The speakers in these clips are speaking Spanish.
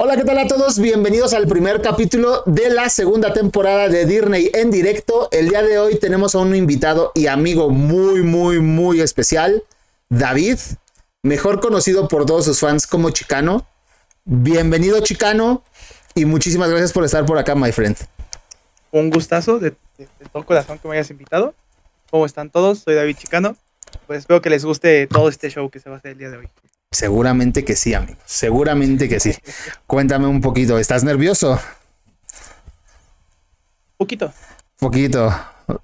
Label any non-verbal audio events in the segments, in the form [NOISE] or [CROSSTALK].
Hola, ¿qué tal a todos? Bienvenidos al primer capítulo de la segunda temporada de Disney en directo. El día de hoy tenemos a un invitado y amigo muy, muy, muy especial, David, mejor conocido por todos sus fans como Chicano. Bienvenido, Chicano, y muchísimas gracias por estar por acá, my friend. Un gustazo de, de, de todo corazón que me hayas invitado. ¿Cómo están todos? Soy David Chicano. Pues espero que les guste todo este show que se va a hacer el día de hoy. Seguramente que sí, amigo. Seguramente que sí. Cuéntame un poquito. ¿Estás nervioso? Poquito. Poquito.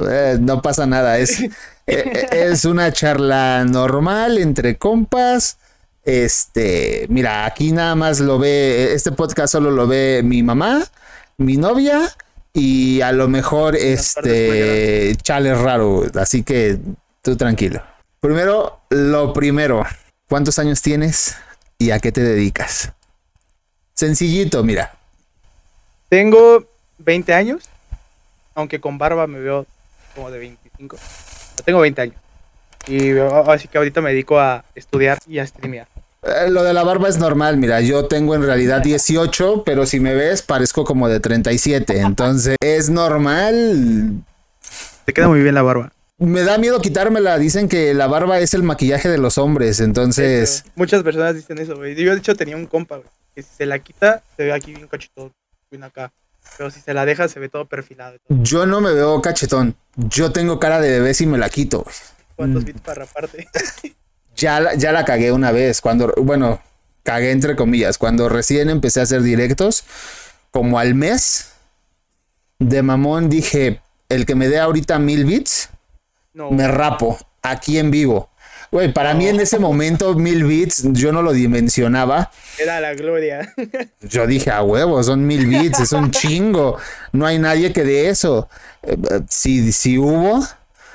Eh, no pasa nada. Es, [LAUGHS] eh, es una charla normal entre compas. Este, mira, aquí nada más lo ve. Este podcast solo lo ve mi mamá, mi novia y a lo mejor este chale raro. Así que tú tranquilo. Primero, lo primero. ¿Cuántos años tienes y a qué te dedicas? Sencillito, mira. Tengo 20 años, aunque con barba me veo como de 25. tengo 20 años. Y así que ahorita me dedico a estudiar y a streamear. Eh, lo de la barba es normal, mira, yo tengo en realidad 18, pero si me ves parezco como de 37, entonces es normal. Te queda muy bien la barba. Me da miedo quitármela. Dicen que la barba es el maquillaje de los hombres, entonces. Muchas personas dicen eso, güey. Yo, de hecho, tenía un compa, güey, que si se la quita, se ve aquí bien cachetón, bien acá. Pero si se la deja, se ve todo perfilado. Todo. Yo no me veo cachetón. Yo tengo cara de bebé si me la quito, güey. ¿Cuántos bits para raparte? [LAUGHS] ya, la, ya la cagué una vez. Cuando, bueno, cagué entre comillas. Cuando recién empecé a hacer directos, como al mes de mamón, dije: el que me dé ahorita mil bits no. me rapo aquí en vivo. Güey, para no. mí en ese momento mil bits yo no lo dimensionaba. Era la gloria. Yo dije, a huevo, son mil bits, es un [LAUGHS] chingo. No hay nadie que de eso. Si, si hubo,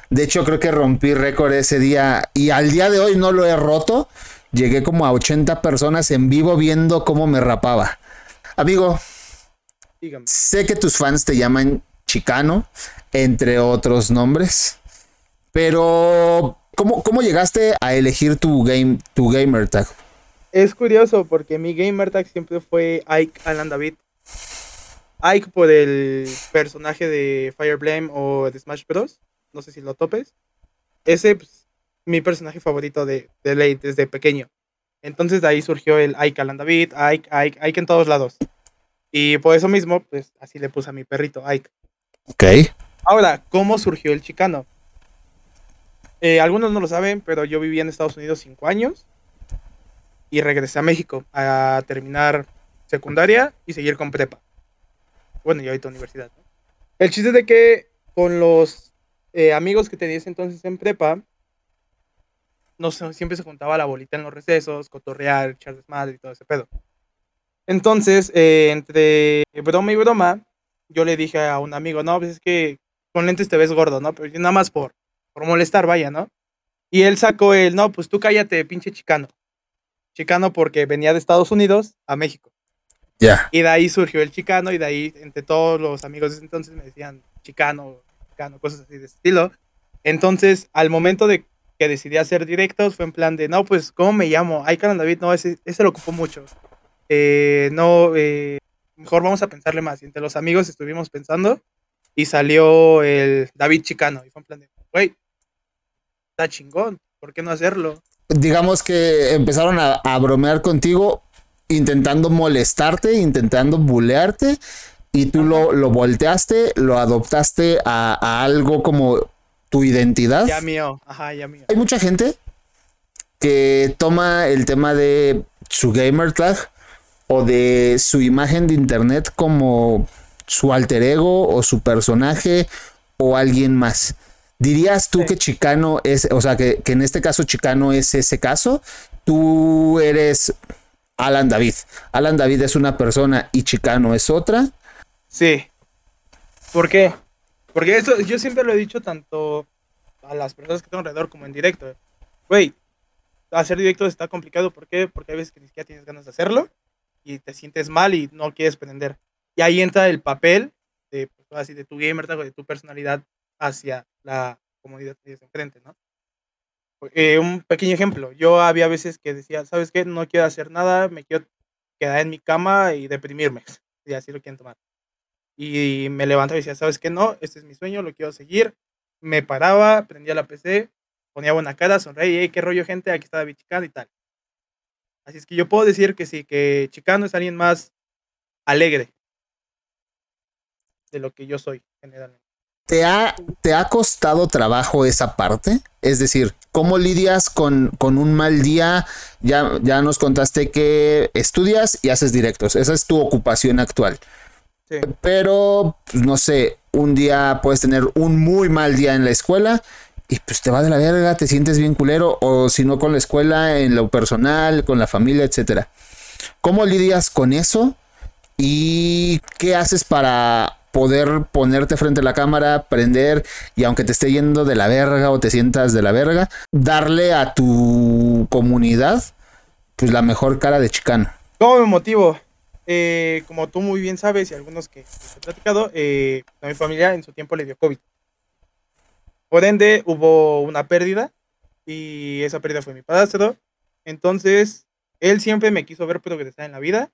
de hecho creo que rompí récord ese día y al día de hoy no lo he roto. Llegué como a 80 personas en vivo viendo cómo me rapaba. Amigo, Dígame. sé que tus fans te llaman Chicano, entre otros nombres. Pero, ¿cómo, ¿cómo llegaste a elegir tu, game, tu gamer tag? Es curioso porque mi gamer tag siempre fue Ike Alan David. Ike por el personaje de Fire Emblem o de Smash Bros. No sé si lo topes. Ese, pues, mi personaje favorito de, de ley desde pequeño. Entonces de ahí surgió el Ike Alan David, Ike, Ike, Ike en todos lados. Y por eso mismo, pues así le puse a mi perrito, Ike. Ok. Ahora, ¿cómo surgió el chicano? Eh, algunos no lo saben, pero yo viví en Estados Unidos cinco años y regresé a México a terminar secundaria y seguir con prepa. Bueno, y ahorita universidad. ¿no? El chiste es de que con los eh, amigos que tenía entonces en prepa, no siempre se juntaba la bolita en los recesos, cotorrear, echar desmadre y todo ese pedo. Entonces, eh, entre broma y broma, yo le dije a un amigo, no, pues es que con lentes te ves gordo, ¿no? Pero nada más por, por molestar, vaya, ¿no? Y él sacó el, no, pues tú cállate, pinche chicano. Chicano porque venía de Estados Unidos a México. Ya. Yeah. Y de ahí surgió el chicano y de ahí entre todos los amigos de ese entonces me decían chicano, chicano, cosas así de ese estilo. Entonces, al momento de que decidí hacer directos, fue en plan de, no, pues, ¿cómo me llamo? Ay, Canal David, no, ese, ese lo ocupó mucho. Eh, no, eh, mejor vamos a pensarle más. Y entre los amigos estuvimos pensando y salió el David Chicano. Y fue en plan de, güey, está chingón, ¿por qué no hacerlo? Digamos que empezaron a, a, bromear contigo, intentando molestarte, intentando bulearte, y tú lo, lo, volteaste, lo adoptaste a, a, algo como tu identidad. Ya mío, ajá, ya mío. Hay mucha gente que toma el tema de su gamer tag o de su imagen de internet como su alter ego o su personaje o alguien más. ¿Dirías tú sí. que Chicano es, o sea, que, que, en este caso Chicano es ese caso? Tú eres Alan David. Alan David es una persona y Chicano es otra. Sí. ¿Por qué? Porque eso yo siempre lo he dicho tanto a las personas que tengo alrededor como en directo. Güey, hacer directo está complicado. ¿Por qué? Porque hay veces que ni siquiera tienes ganas de hacerlo y te sientes mal y no quieres prender. Y ahí entra el papel de, pues, así, de tu gamer de tu personalidad hacia la comunidad que tienes enfrente, ¿no? Eh, un pequeño ejemplo, yo había veces que decía, ¿sabes qué? No quiero hacer nada, me quiero quedar en mi cama y deprimirme, y así lo quieren tomar. Y me levantaba y decía, ¿sabes qué? No, este es mi sueño, lo quiero seguir. Me paraba, prendía la PC, ponía buena cara, sonreía, qué rollo gente, aquí está David Chicano y tal. Así es que yo puedo decir que sí, que Chicano es alguien más alegre de lo que yo soy generalmente. ¿Te ha, ¿Te ha costado trabajo esa parte? Es decir, ¿cómo lidias con, con un mal día? Ya, ya nos contaste que estudias y haces directos. Esa es tu ocupación actual. Sí. Pero, pues, no sé, un día puedes tener un muy mal día en la escuela y pues te va de la verga, te sientes bien culero, o si no con la escuela, en lo personal, con la familia, etcétera. ¿Cómo lidias con eso? ¿Y qué haces para poder ponerte frente a la cámara, prender y aunque te esté yendo de la verga o te sientas de la verga, darle a tu comunidad pues la mejor cara de chicano? ¿Cómo me motivo? Eh, como tú muy bien sabes y algunos que he platicado, eh, a mi familia en su tiempo le dio COVID. Por ende, hubo una pérdida y esa pérdida fue mi padrastro. Entonces, él siempre me quiso ver progresar en la vida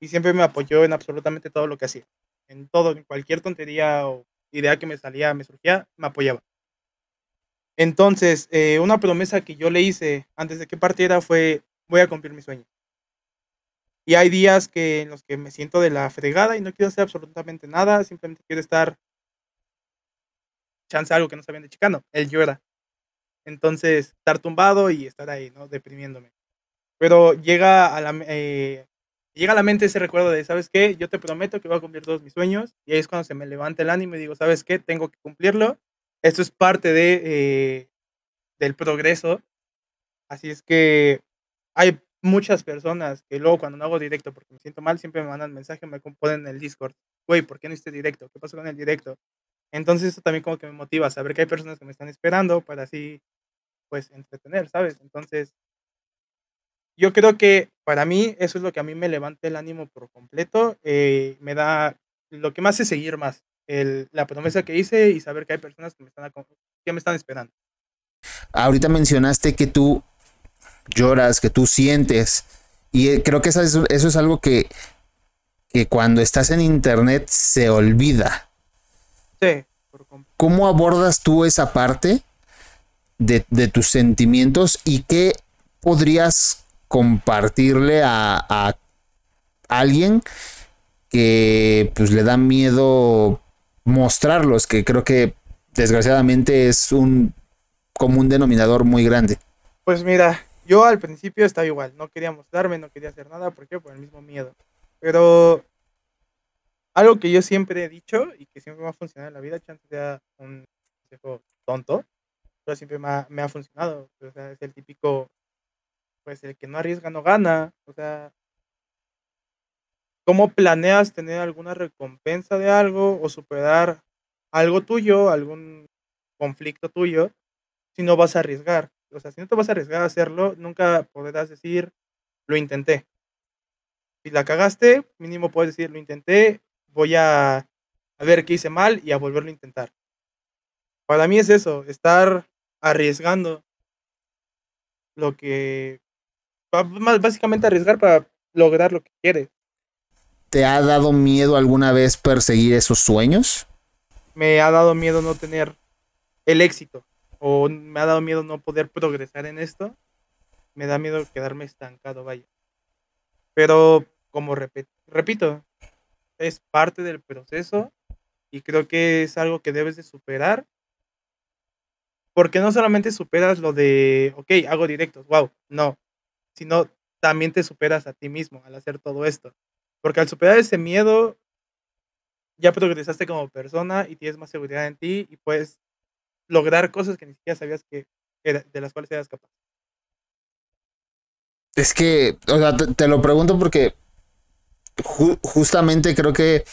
y siempre me apoyó en absolutamente todo lo que hacía. En todo, en cualquier tontería o idea que me salía, me surgía, me apoyaba. Entonces, eh, una promesa que yo le hice antes de que partiera fue, voy a cumplir mi sueño. Y hay días que en los que me siento de la fregada y no quiero hacer absolutamente nada, simplemente quiero estar chance algo que no sabían de chicano, él llora. Entonces, estar tumbado y estar ahí, ¿no? Deprimiéndome. Pero llega a la, eh, llega a la mente ese recuerdo de, ¿sabes qué? Yo te prometo que voy a cumplir todos mis sueños. Y ahí es cuando se me levanta el ánimo y digo, ¿sabes qué? Tengo que cumplirlo. Esto es parte de, eh, del progreso. Así es que hay muchas personas que luego cuando no hago directo porque me siento mal, siempre me mandan mensaje, me componen en el Discord. Güey, ¿por qué no hiciste directo? ¿Qué pasó con el directo? Entonces eso también como que me motiva a saber que hay personas que me están esperando para así, pues, entretener, ¿sabes? Entonces, yo creo que para mí eso es lo que a mí me levanta el ánimo por completo. eh, me da, lo que me hace seguir más, el, la promesa que hice y saber que hay personas que me están, que me están esperando. Ahorita mencionaste que tú lloras, que tú sientes. Y eh, creo que eso es, eso es algo que, que cuando estás en internet se olvida. Sí, por. ¿Cómo abordas tú esa parte de, de tus sentimientos y qué podrías compartirle a, alguien que pues le da miedo mostrarlos? Que creo que desgraciadamente es un común denominador muy grande. Pues mira, yo al principio estaba igual, no quería mostrarme, no quería hacer nada, ¿por qué? Por el mismo miedo. Pero algo que yo siempre he dicho y que siempre me ha funcionado en la vida, chance sea un consejo tonto, pero siempre me ha, me ha funcionado. O sea, es el típico, pues el que no arriesga no gana. O sea, ¿cómo planeas tener alguna recompensa de algo o superar algo tuyo, algún conflicto tuyo, si no vas a arriesgar? O sea, si no te vas a arriesgar a hacerlo, nunca podrás decir, lo intenté. Si la cagaste, mínimo puedes decir, lo intenté, voy a, a ver qué hice mal y a volverlo a intentar. Para mí es eso, estar arriesgando lo que... Básicamente arriesgar para lograr lo que quieres. ¿Te ha dado miedo alguna vez perseguir esos sueños? Me ha dado miedo no tener el éxito o me ha dado miedo no poder progresar en esto. Me da miedo quedarme estancado, vaya. Pero como repito, es parte del proceso y creo que es algo que debes de superar. Porque no solamente superas lo de, ok, hago directos, wow, no, sino también te superas a ti mismo al hacer todo esto. Porque al superar ese miedo, ya progresaste como persona y tienes más seguridad en ti y puedes lograr cosas que ni siquiera sabías que era- de las cuales eras capaz. Es que, o sea, te, lo pregunto porque ju- justamente creo que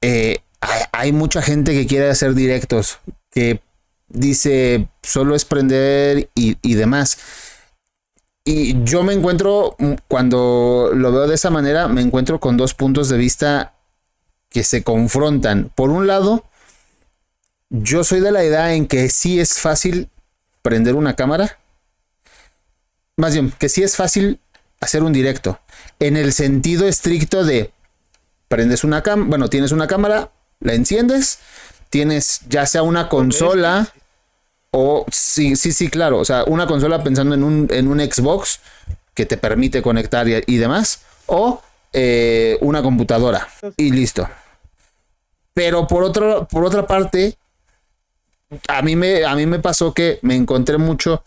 eh, hay, hay mucha gente que quiere hacer directos, que dice solo es prender y, y demás. Y yo me encuentro, mm, cuando lo veo de esa manera, me encuentro con dos puntos de vista que se confrontan. Por un lado, yo soy de la idea en que sí es fácil prender una cámara. Más bien, que sí es fácil hacer un directo. en el sentido estricto de prendes una cámara, bueno, tienes una cámara, la enciendes, tienes ya sea una consola o sí, sí, sí, claro, o sea, una consola pensando en un, en un Xbox que te permite conectar y, demás, o eh, una computadora y listo. Pero por, otro, por otra parte, a mí, me, a mí me pasó que me encontré mucho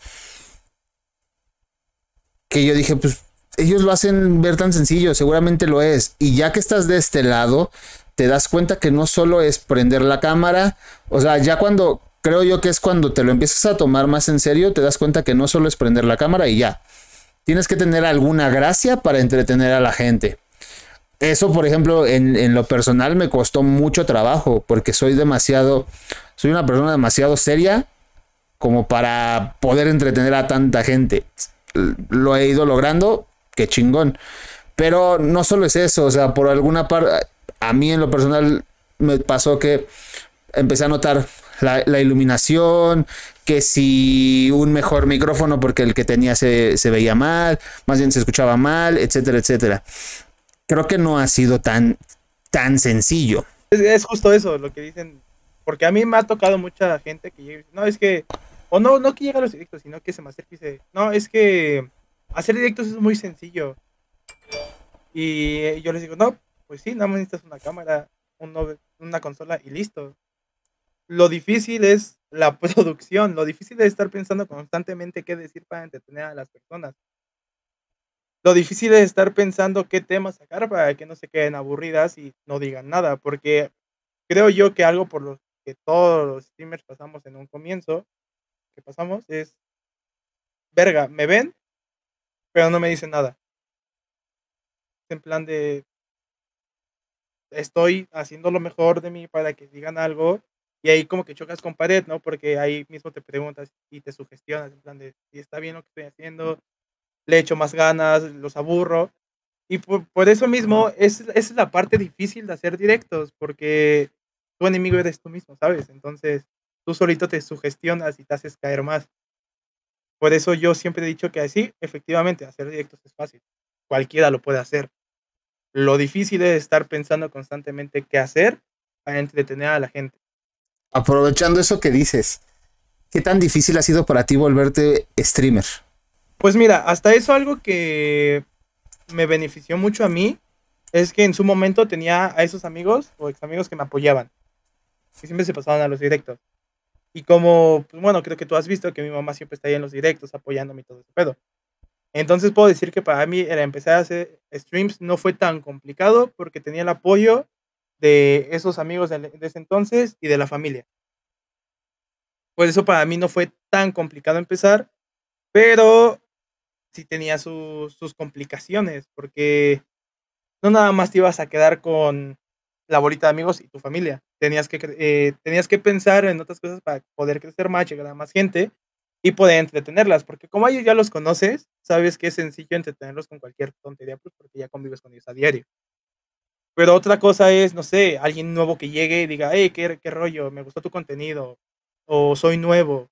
que yo dije, pues ellos lo hacen ver tan sencillo, seguramente lo es. Y ya que estás de este lado, te das cuenta que no solo es prender la cámara, o sea, ya cuando, creo yo que es cuando te lo empiezas a tomar más en serio, te das cuenta que no solo es prender la cámara y ya. Tienes que tener alguna gracia para entretener a la gente. Eso, por ejemplo, en, en lo personal me costó mucho trabajo porque soy demasiado, soy una persona demasiado seria como para poder entretener a tanta gente. Lo he ido logrando, qué chingón. Pero no solo es eso, o sea, por alguna parte, a mí en lo personal me pasó que empecé a notar la, iluminación, que si un mejor micrófono porque el que tenía se, veía mal, más bien se escuchaba mal, etcétera, etcétera. Creo que no ha sido tan, tan sencillo. Es, justo eso, lo que dicen, porque a mí me ha tocado mucha gente que llega no, es que, o no, no que llega a los directos, sino que se me acerca no, es que hacer directos es muy sencillo. Y yo les digo, no, pues sí, nada más necesitas una cámara, una consola y listo. Lo difícil es la [LAUGHS] producción, lo difícil es estar pensando constantemente qué decir para entretener a las personas. Lo difícil es estar pensando qué temas sacar para que no se queden aburridas y no digan nada, porque creo yo que algo por lo que todos los streamers pasamos en un comienzo, que pasamos, es, verga, ¿me ven? Pero no me dicen nada. En plan de, estoy haciendo lo mejor de mí para que digan algo y ahí como que chocas con pared, ¿no? Porque ahí mismo te preguntas y te sugestionas, en plan de si está bien lo que estoy haciendo, le echo más ganas, los aburro. Y por, eso mismo es, es la parte difícil de hacer directos, porque tu enemigo eres tú mismo, ¿sabes? Entonces tú solito te sugestionas y te haces caer más. Por eso yo siempre he dicho que así, efectivamente, hacer directos es fácil. Cualquiera lo puede hacer. Lo difícil es estar pensando constantemente qué hacer para entretener a la gente. Aprovechando eso que dices, ¿qué tan difícil ha sido para ti volverte streamer? Pues mira, hasta eso algo que me benefició mucho a mí es que en su momento tenía a esos amigos o ex amigos que me apoyaban, que siempre se pasaban a los directos. Y como, pues bueno, creo que tú has visto que mi mamá siempre está ahí en los directos apoyándome y todo ese pedo. Entonces puedo decir que para mí era empezar a hacer streams no fue tan complicado porque tenía el apoyo de esos amigos de, ese entonces y de la familia. Por eso para mí no fue tan complicado empezar, pero sí tenía sus, sus complicaciones porque no nada más te ibas a quedar con la bolita de amigos y tu familia. Tenías que, eh, tenías que pensar en otras cosas para poder crecer más, llegar a más gente y poder entretenerlas, porque como ellos ya los conoces, sabes que es sencillo entretenerlos con cualquier tontería, pues porque ya convives con ellos a diario. Pero otra cosa es, no sé, alguien nuevo que llegue y diga, hey, ¿qué, qué rollo? Me gustó tu contenido, o soy nuevo.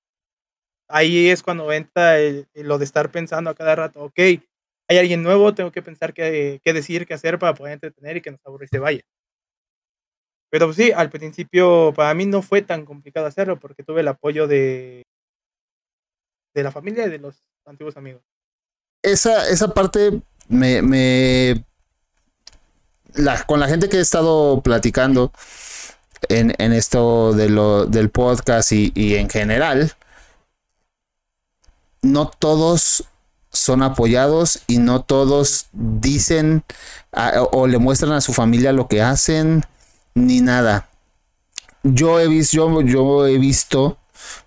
Ahí es cuando entra lo de estar pensando a cada rato, ok, hay alguien nuevo, tengo que pensar qué, qué decir, qué hacer para poder entretener y que nos aburre y se vaya. Pero pues sí, al principio para mí no fue tan complicado hacerlo porque tuve el apoyo de, de la familia y de los antiguos amigos. Esa, esa parte me, me la, con la gente que he estado platicando en, en esto de lo, del podcast y, y, en general, no todos son apoyados y no todos dicen o le muestran a su familia lo que hacen ni nada. Yo he visto, yo, yo he visto,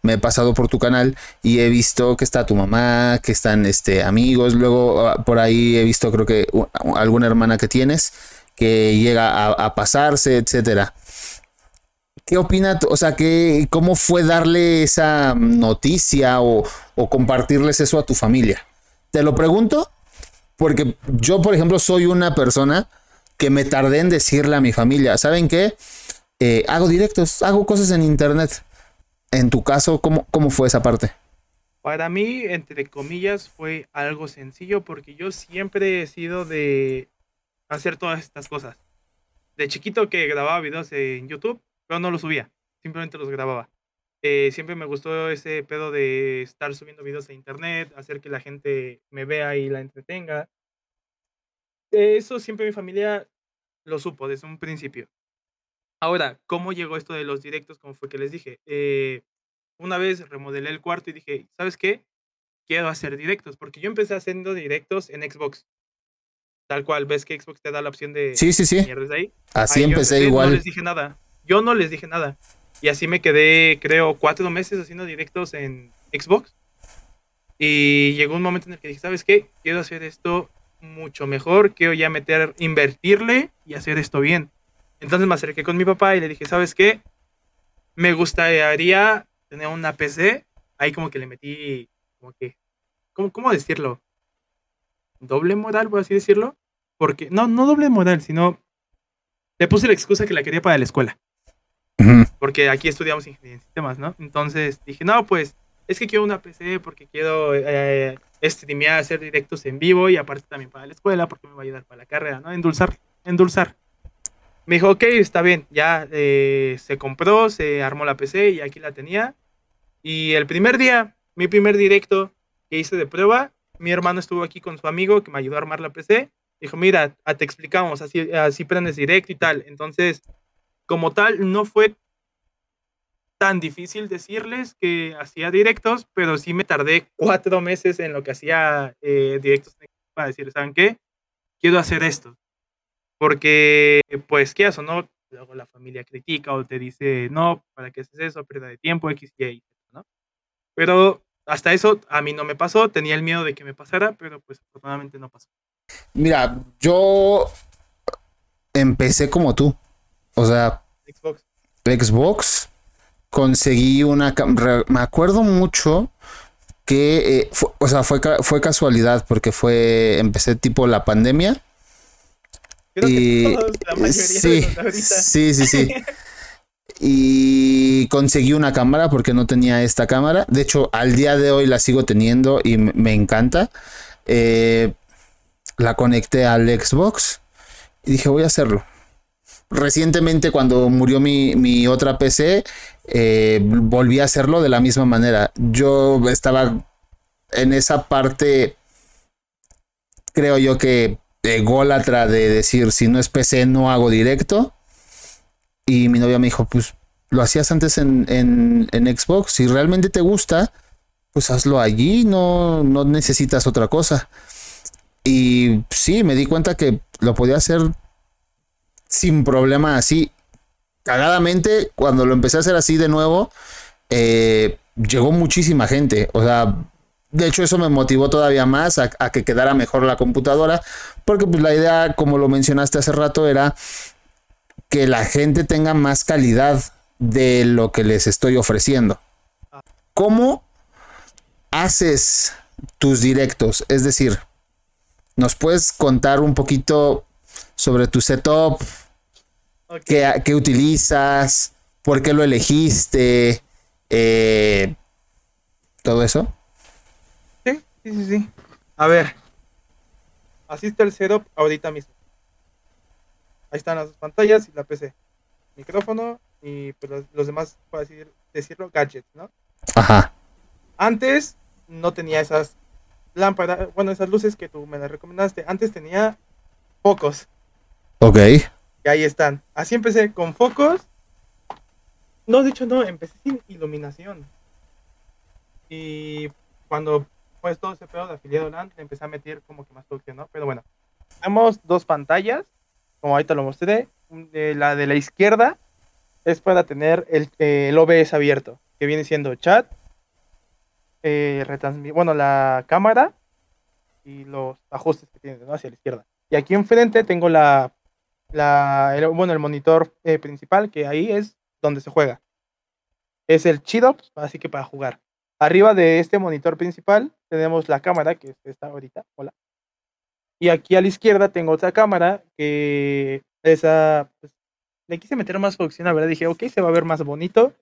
me he pasado por tu canal y he visto que está tu mamá, que están este, amigos, luego ah, por ahí he visto creo que alguna hermana que tienes que llega a, pasarse, etcétera. ¿Qué opina? O sea, ¿qué, ¿cómo fue darle esa noticia o, o compartirles eso a tu familia? Te lo pregunto porque yo, por ejemplo, soy una persona que me tardé en decirle a mi familia, ¿saben qué? Eh, hago directos, hago cosas en internet. En tu caso, ¿cómo, cómo fue esa parte? Para mí, entre comillas, fue algo sencillo porque yo siempre he sido de hacer todas estas cosas. De chiquito que grababa videos en YouTube, pero no los subía, simplemente los grababa. Eh, siempre me gustó ese pedo de estar subiendo videos a internet, hacer que la gente me vea y la entretenga. Eso siempre mi familia lo supo desde un principio. Ahora, ¿cómo llegó esto de los directos? Como fue que les dije. Eh, una vez remodelé el cuarto y dije, ¿sabes qué? Quiero hacer directos, porque yo empecé haciendo directos en Xbox. Tal cual, ves que Xbox te da la opción de... Sí, sí, sí. ahí. Así empecé, igual. No les dije nada. Yo no les dije nada. Y así me quedé, creo, cuatro meses haciendo directos en Xbox. Y llegó un momento en el que dije, ¿sabes qué? Quiero hacer esto mucho mejor, quiero ya meter, invertirle y hacer esto bien. Entonces me acerqué con mi papá y le dije, ¿sabes qué? Me gustaría tener una PC. Ahí como que le metí, como que, ¿cómo, cómo decirlo? Doble moral, por así decirlo. Porque, no, no doble moral, sino le puse la excusa que la quería para la escuela. Porque aquí estudiamos ingeniería en sistemas, ¿no? Entonces dije, no, pues es que quiero una PC porque quiero eh, streamear, hacer directos en vivo y aparte también para la escuela porque me va a ayudar para la carrera, ¿no? Endulzar, endulzar. Me dijo, ok, está bien, ya eh, se compró, se armó la PC y aquí la tenía. Y el primer día, mi primer directo que hice de prueba, mi hermano estuvo aquí con su amigo que me ayudó a armar la PC. Dijo, mira, te explicamos, así, así prendes directo y tal. Entonces, como tal, no fue tan difícil decirles que hacía directos, pero sí me tardé cuatro meses en lo que hacía eh, directos para decir, ¿saben qué? Quiero hacer esto. Porque, pues, ¿qué haces? ¿No? Luego la familia critica o te dice, no, ¿para qué haces eso? Pérdida de tiempo, X, Y, ¿no? Pero hasta eso a mí no me pasó, tenía el miedo de que me pasara, pero pues afortunadamente no pasó. Mira, yo empecé como tú. O sea, Xbox. Xbox conseguí una me acuerdo mucho que eh, o sea fue fue casualidad porque fue empecé tipo la pandemia y sí, sí sí sí [LAUGHS] y conseguí una cámara porque no tenía esta cámara de hecho al día de hoy la sigo teniendo y me encanta eh, la conecté al Xbox y dije voy a hacerlo recientemente cuando murió mi, otra PC, eh, volví a hacerlo de la misma manera. Yo estaba en esa parte, creo yo que ególatra de decir, si no es PC no hago directo. Y mi novia me dijo, pues lo hacías antes en, en, Xbox, si realmente te gusta, pues hazlo allí, no, no necesitas otra cosa. Y sí, me di cuenta que lo podía hacer sin problema así. Cagadamente, cuando lo empecé a hacer así de nuevo, eh, llegó muchísima gente. O sea, de hecho eso me motivó todavía más a, que quedara mejor la computadora, porque pues la idea, como lo mencionaste hace rato, era que la gente tenga más calidad de lo que les estoy ofreciendo. ¿Cómo haces tus directos? Es decir, ¿nos puedes contar un poquito sobre tu setup, ¿Qué, utilizas? ¿Por qué lo elegiste? Eh, ¿Todo eso? Sí, sí, sí, sí. A ver. Así está el setup ahorita mismo. Ahí están las dos pantallas y la PC. Micrófono y pues, los, demás, por así decirlo, gadgets, ¿no? Ajá. Antes no tenía esas lámparas, bueno, esas luces que tú me las recomendaste. Antes tenía pocos. Ok. Y ahí están. Así empecé con focos. No, de hecho no, empecé sin iluminación. Y cuando pues todo ese pedo de afiliado LAN, le empecé a meter como que más producción, ¿no? Pero bueno, tenemos dos pantallas, como ahorita lo mostré. la de la izquierda es para tener el, el OBS abierto, que viene siendo chat, eh, bueno, la cámara y los ajustes que tiene, ¿no? Hacia la izquierda. Y aquí enfrente tengo la la, el, bueno, el monitor eh, principal, que ahí es donde se juega. Es el chido, así que para jugar. Arriba de este monitor principal tenemos la cámara, que está ahorita, hola. Y aquí a la izquierda tengo otra cámara, que esa, pues, le quise meter más producción, la verdad, dije, ok, se va a ver más bonito.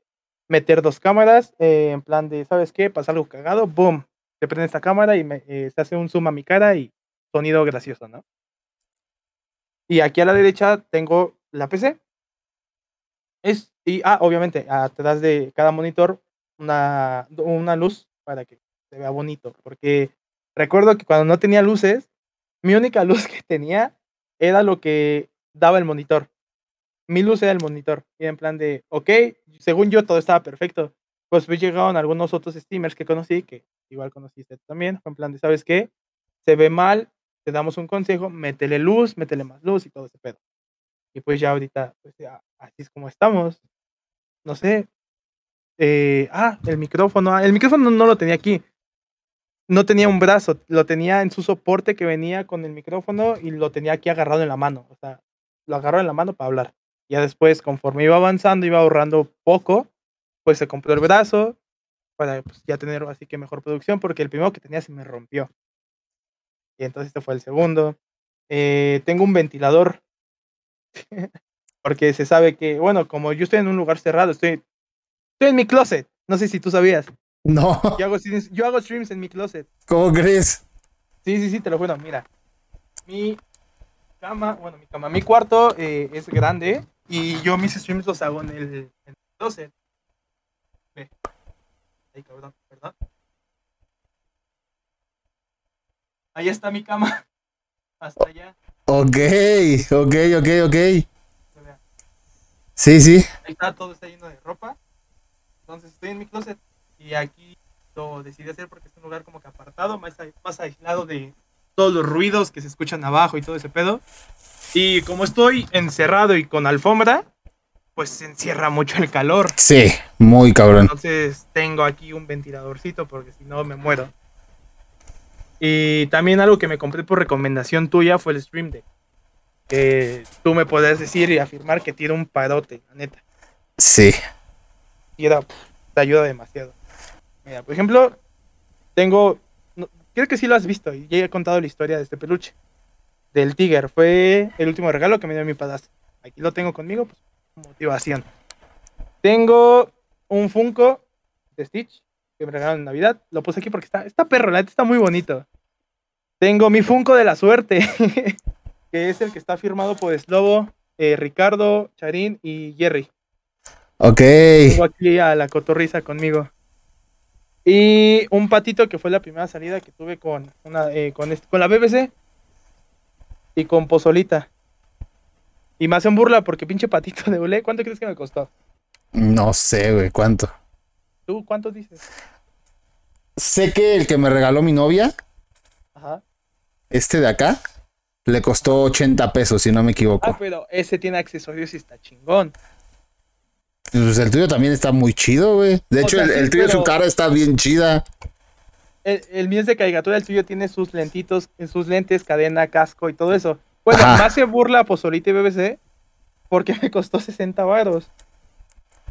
meter dos cámaras eh, en plan de, ¿sabes qué? Pasa algo cagado, boom, se prende esta cámara y me, eh, se hace un zoom a mi cara y sonido gracioso, ¿no? Y aquí a la derecha tengo la PC. Es, y, ah, obviamente, atrás de cada monitor una, una luz para que se vea bonito, porque recuerdo que cuando no tenía luces, mi única [LAUGHS] luz que tenía era lo que daba el monitor. Mi luz era el monitor. Y en plan de, ok, según yo todo estaba perfecto. Pues, pues llegaron algunos otros streamers que conocí, que igual conociste también. En plan de, ¿sabes qué? Se ve mal, te damos un consejo, métele luz, métele más luz y todo ese pedo. Y pues ya ahorita, pues ya, así es como estamos. No sé. Eh, ah, el micrófono. Ah, el micrófono no lo tenía aquí no tenía un brazo, lo tenía en su soporte que venía con el micrófono y lo tenía aquí agarrado en la mano. O sea, lo agarró en la mano para hablar. Ya después, conforme iba avanzando, iba ahorrando poco, pues se compró el brazo para pues, ya tener así que mejor producción, porque el primero que tenía se me rompió. Y entonces este fue el segundo. Eh, tengo un ventilador, [LAUGHS] porque se sabe que, bueno, como yo estoy en un lugar cerrado, estoy, estoy en mi closet. No sé si tú sabías. No. Yo hago, streams, yo hago streams en mi closet. ¿Cómo crees? Sí, sí, sí, te lo juro. Mira, mi cama, bueno, mi cama, mi cuarto eh, es grande y yo mis streams los hago en el, en el closet. Ve. Ay, cabrón, ¿verdad? Ahí está mi cama. [LAUGHS] Hasta allá. Ok, ok, ok, ok. Sí, sí. Ahí está, todo está lleno de ropa. Entonces estoy en mi closet. Y aquí lo decidí hacer porque es un lugar como que apartado, más, más aislado de todos los ruidos que se escuchan abajo y todo ese pedo. Y como estoy encerrado y con alfombra, pues se encierra mucho el calor. Sí, muy cabrón. Entonces tengo aquí un ventiladorcito porque si no me muero. Y también algo que me compré por recomendación tuya fue el Stream Deck. Que tú me puedes decir y afirmar que tiene un parote, la neta. Sí. Y era, te ayuda demasiado. Mira, por ejemplo, tengo. creo que sí lo has visto y ya he contado la historia de este peluche. Del Tiger. Fue el último regalo que me dio mi padrastro. Aquí lo tengo conmigo, pues, motivación. Tengo un Funko de Stitch que me regalaron en Navidad. Lo puse aquí porque está, está perro, la está muy bonito. Tengo mi Funko de la suerte, [LAUGHS] que es el que está firmado por Slobo, eh, Ricardo, Charín y Jerry. Ok. Tengo aquí a la cotorriza conmigo. Y un patito que fue la primera salida que tuve con, una, eh, con, con la BBC y con Pozolita. Y me hacen burla porque pinche patito de Ule, ¿cuánto crees que me costó? No sé, güey, ¿cuánto? ¿Tú cuánto dices? Sé que el que me regaló mi novia, Ajá. este de acá, le costó 80 pesos, si no me equivoco. Ah, pero ese tiene accesorios y está chingón. Pues el tuyo también está muy chido, güey. De O hecho, sea, el, sí, tuyo, pero- su cara está bien chida. El, el mío es de caricatura, el tuyo tiene sus lentitos, sus lentes, cadena, casco y todo eso. Bueno, Ajá. más se burla Pozolita y BBC porque [LAUGHS] me costó 60 varos.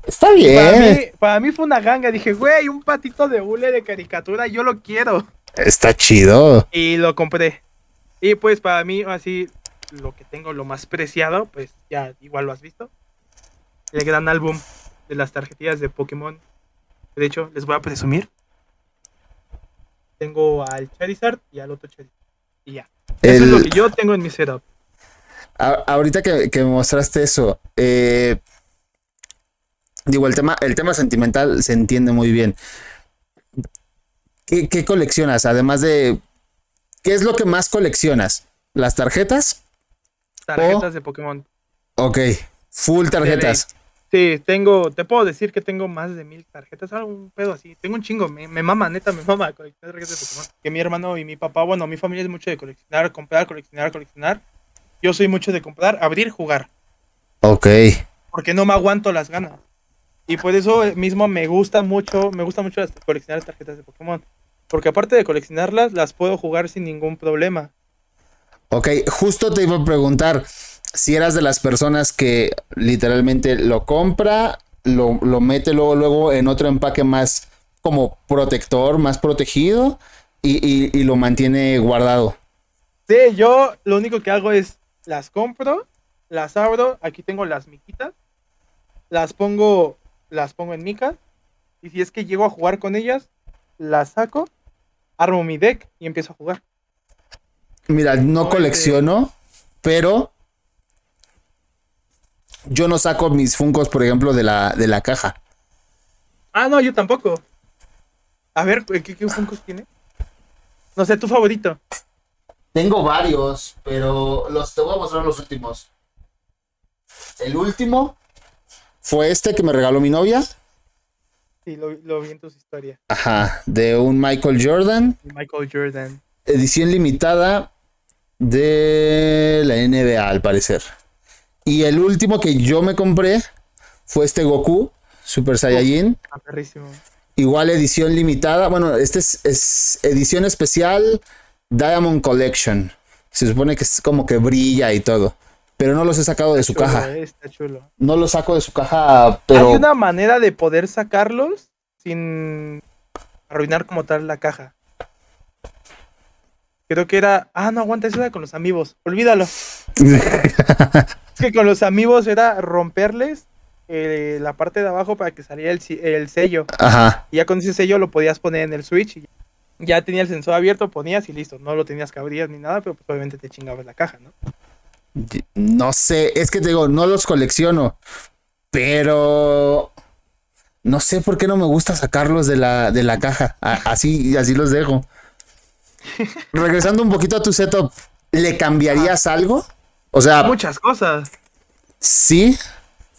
Está Para bien. mí, para mí fue una ganga. Dije, güey, un patito de hule de caricatura, yo lo quiero. Está chido. Y lo compré. Y pues para mí, así, lo que tengo, lo más preciado, pues ya igual lo has visto. El gran álbum de las tarjetillas de Pokémon. De hecho, les voy a presumir. Tengo al Charizard y al otro Charizard. Y ya. Eso es lo que yo tengo en mi setup. A- ahorita que, que me mostraste eso, eh, digo, el tema, el tema sentimental se entiende muy bien. ¿Qué, qué coleccionas? Además de, ¿qué es lo que más coleccionas? ¿Las tarjetas? Tarjetas de Pokémon. Ok, full tarjetas. Sí, tengo, te puedo decir que tengo más de mil tarjetas, algo un pedo así. Tengo un chingo, me, me mama, neta, me mama coleccionar tarjetas de Pokémon. Que mi hermano y mi papá, bueno, mi familia es mucho de coleccionar, comprar, coleccionar, coleccionar. Yo soy mucho de comprar, abrir, jugar. Ok, Porque no me aguanto las ganas. Y por eso mismo me gusta mucho, me gusta mucho las- coleccionar tarjetas de Pokémon. Porque aparte de coleccionarlas, las puedo jugar sin ningún problema. ok, justo te iba a preguntar si eras de las personas que literalmente lo compra, lo, lo mete luego, luego en otro empaque más como protector, más protegido y, y- y lo mantiene guardado. Sí, yo lo único que hago es las compro, las abro, aquí tengo las miquitas, las pongo, las pongo en micas Y si es que llego a jugar con ellas, las saco, armo mi deck y empiezo a jugar. Mira, no colecciono, pero yo no saco mis Funkos, por ejemplo, de la, de la caja. Ah, no, yo tampoco. A ver, ¿qué, qué Funkos tiene? No sé, tu favorito. Tengo varios, pero los te voy a mostrar los últimos. El último fue este que me regaló mi novia. Sí, lo, lo vi en tus historias. Ajá, de un Michael Jordan, Michael Jordan. edición limitada de la NBA, al parecer. Y el último que yo me compré fue este Goku, Super Saiyajin. Igual edición limitada. Bueno, este es, es edición especial Diamond Collection. Se supone que es como que brilla y todo. Pero no los he sacado de su Chulo, caja. eh, está chulo. No los saco de su caja, pero. Hay una manera de poder sacarlos sin arruinar como tal la caja. Creo que era. Ah, no, aguanta, eso era con los amigos. Olvídalo. [LAUGHS] Es que con los amigos era romperles eh, la parte de abajo para que saliera el, sello. Ajá. Y ya con ese sello lo podías poner en el Switch. Y ya tenía el sensor abierto, ponías y listo. No lo tenías que abrir ni nada, pero pues obviamente te chingabas la caja, ¿no? No sé, es que te digo, no los colecciono. Pero. No sé por qué no me gusta sacarlos de la, de la caja. A- Así, así los dejo. [LAUGHS] Regresando un poquito a tu setup, ¿le cambiarías algo? O sea, Muchas cosas. sí.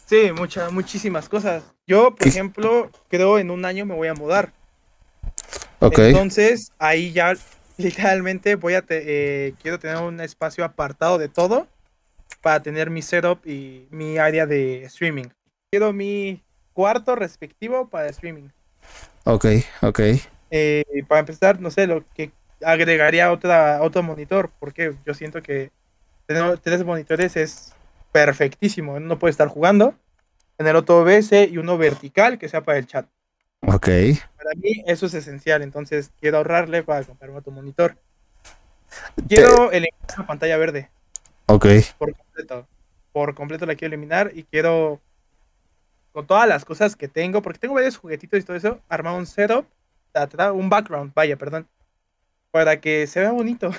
Sí, muchas, muchísimas cosas. Yo, por ¿Qué? ejemplo, creo en un año me voy a mudar. Ok. Entonces, ahí ya literalmente voy a te- eh, quiero tener un espacio apartado de todo para tener mi setup y mi área de streaming. Quiero mi cuarto respectivo para streaming. Ok, ok. Eh, para empezar, no sé, lo que agregaría otra, otro monitor, porque yo siento que tener tres monitores es perfectísimo. No puede estar jugando. Tener otro OBS y uno vertical que sea para el chat. Ok. Para mí eso es esencial, entonces quiero ahorrarle para comprarme otro monitor. Quiero eliminar la pantalla verde Ok. por completo. Por completo la quiero eliminar y quiero, con todas las cosas que tengo, porque tengo varios juguetitos y todo eso, armar un setup, un background, vaya, perdón, para que se vea bonito.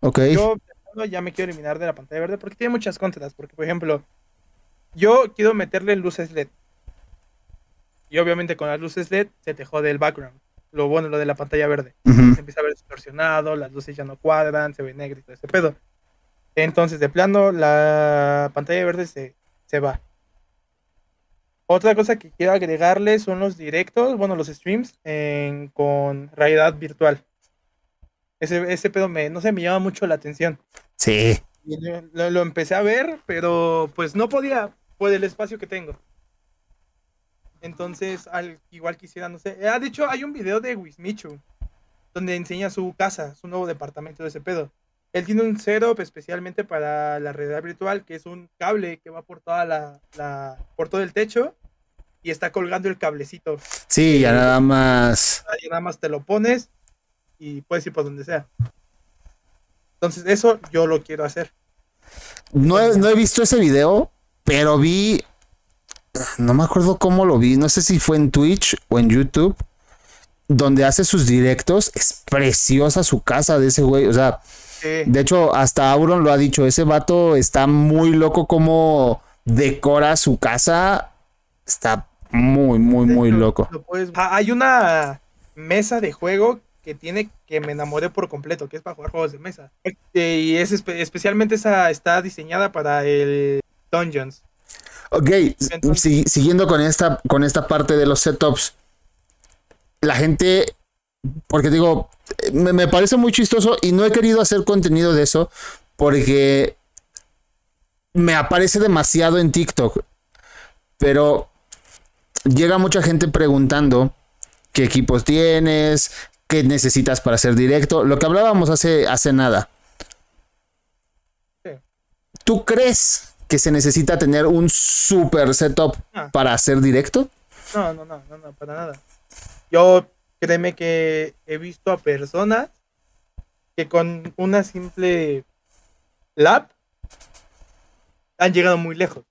Ok. Yo ya me quiero eliminar de la pantalla verde porque tiene muchas contras. Porque, por ejemplo, yo quiero meterle luces LED. Y obviamente con las luces LED se te jode el background. Lo bueno, lo de la pantalla verde. Se empieza a ver distorsionado, las luces ya no cuadran, se ve negro y todo ese pedo. Entonces, de plano, la pantalla verde se, se va. Otra cosa que quiero agregarle son los directos, bueno, los streams en- con realidad virtual. Ese, ese pedo me, no sé, me llama mucho la atención. Sí. Y lo, lo- empecé a ver, pero pues no podía por el espacio que tengo. Entonces, al, igual quisiera, no sé. Ah, de hecho, hay un video de Wismichu donde enseña su casa, su nuevo departamento de ese pedo. Él tiene un setup especialmente para la realidad virtual, que es un cable que va por toda la, la- por todo el techo y está colgando el cablecito. Sí, ya nada más. Ahí nada más te lo pones y puedes ir por donde sea. Entonces, eso yo lo quiero hacer. No he, no he visto ese video, pero vi. No me acuerdo cómo lo vi. No sé si fue en Twitch o en YouTube. Donde hace sus directos. Es preciosa su casa de ese güey. O sea, Sí. de hecho, hasta Auron lo ha dicho. Ese vato está muy loco como decora su casa. Está muy, muy, muy hecho, loco. puedes- Ah, Hay una mesa de juego que tiene que me enamoré por completo, que es para jugar juegos de mesa. Y es espe- especialmente esa está diseñada para el Dungeons. Ok, Entonces- si- siguiendo con esta, con esta parte de los setups, la gente, porque digo, me, me parece muy chistoso y no he querido hacer contenido de eso porque me aparece demasiado en TikTok, pero llega mucha gente preguntando qué equipos tienes, qué necesitas para hacer directo, lo que hablábamos hace, hace nada. Sí. ¿Tú crees que se necesita tener un super setup Ah. para hacer directo? No, no, no, no, no, para nada. Yo créeme que he visto a personas que con una simple lab han llegado muy lejos.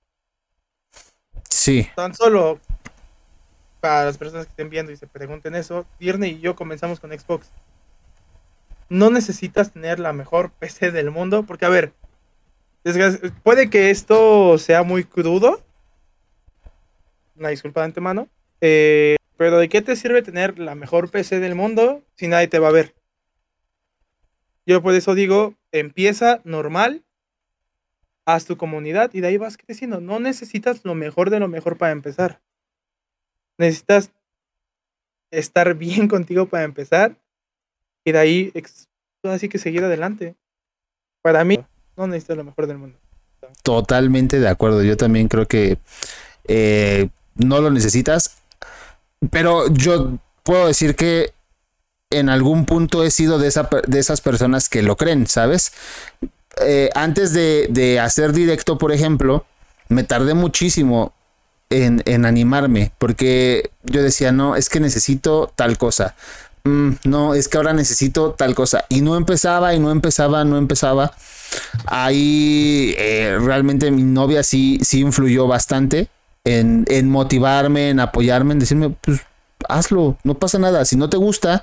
Sí. Tan solo para las personas que estén viendo y se pregunten eso, Tierney y yo comenzamos con Xbox. No necesitas tener la mejor [LAUGHS] PC del mundo, porque a ver, puede que esto sea muy crudo. Una disculpa de antemano. Eh, pero ¿de qué te sirve tener la mejor PC del mundo si nadie te va a ver? Yo por eso digo, empieza normal, haz tu comunidad y de ahí vas creciendo. No necesitas lo mejor de lo mejor para empezar. Necesitas estar bien contigo para empezar y de ahí así que seguir adelante. Para mí, no necesitas lo mejor del mundo. Totalmente de acuerdo. Yo también creo que eh, no lo necesitas. Pero yo puedo decir que en algún punto he sido de, esa, de esas personas que lo creen, ¿sabes? Eh, antes de, hacer directo, por ejemplo, me tardé muchísimo en, animarme, porque yo decía, no, es que necesito tal cosa. Mm, no, es que ahora necesito tal cosa. Y no empezaba, y no empezaba, no empezaba. Ahí eh, realmente mi novia sí, sí influyó bastante en, en motivarme, en apoyarme, en decirme, pues hazlo, no pasa nada. Si no te gusta,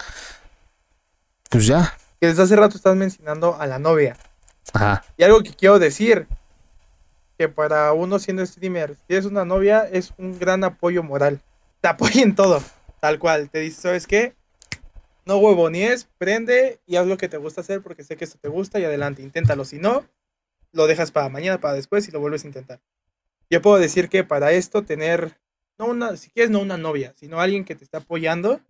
pues ya. Desde hace rato estás mencionando a la novia. Ajá. Y algo que quiero decir, que para uno siendo streamer, si es una novia, es un gran apoyo moral. Te apoya en todo, tal cual. Te dice, ¿sabes qué? No huevo ni es, prende y haz lo que te gusta hacer porque sé que esto te gusta y adelante, inténtalo. Si no, lo dejas para mañana, para después y lo vuelves a intentar. Yo puedo decir que para esto tener, no una, si quieres no una novia, sino alguien que te está apoyando,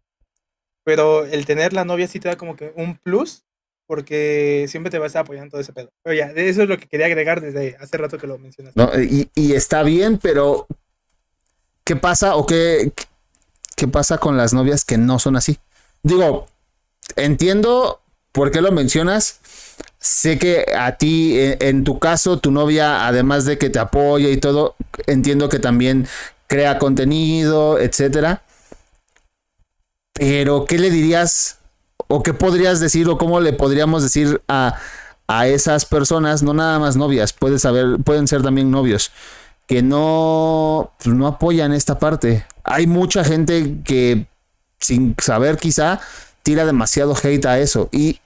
pero el tener la novia sí te da como que un plus, porque siempre te va a apoyando todo ese pedo. Pero ya, eso es lo que quería agregar desde hace rato que lo mencionaste. No, y, y, está bien, pero ¿qué pasa o qué, qué pasa con las novias que no son así? Digo, entiendo por qué lo mencionas. Sé que a ti, en, en tu caso, tu novia, además de que te apoya y todo, entiendo que también crea contenido, etcétera. Pero, ¿qué le dirías o qué podrías decir o cómo le podríamos decir a, esas personas, no nada más novias, puede saber, pueden ser también novios, que no, pues, no apoyan esta parte? Hay mucha gente que sin saber quizá tira demasiado hate a eso y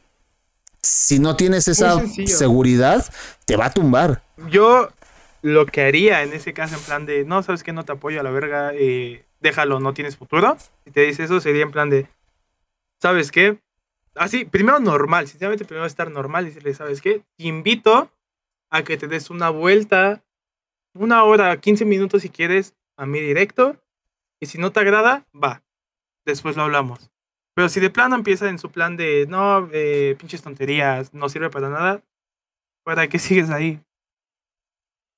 si no tienes esa seguridad, te va a tumbar. Yo lo que haría en ese caso, en plan de, no, sabes que no te apoyo a la verga, eh, déjalo, no tienes futuro. Si te dice eso, sería en plan de, ¿sabes qué? Así, primero normal, sinceramente primero estar normal y decirle, ¿sabes qué? Te invito a que te des una vuelta, una hora, 15 minutos si quieres, a mi directo. Y si no te agrada, va. Después lo hablamos. Pero si de plano empieza en su plan de, no, eh, pinches tonterías, no sirve para nada, ¿para qué sigues ahí?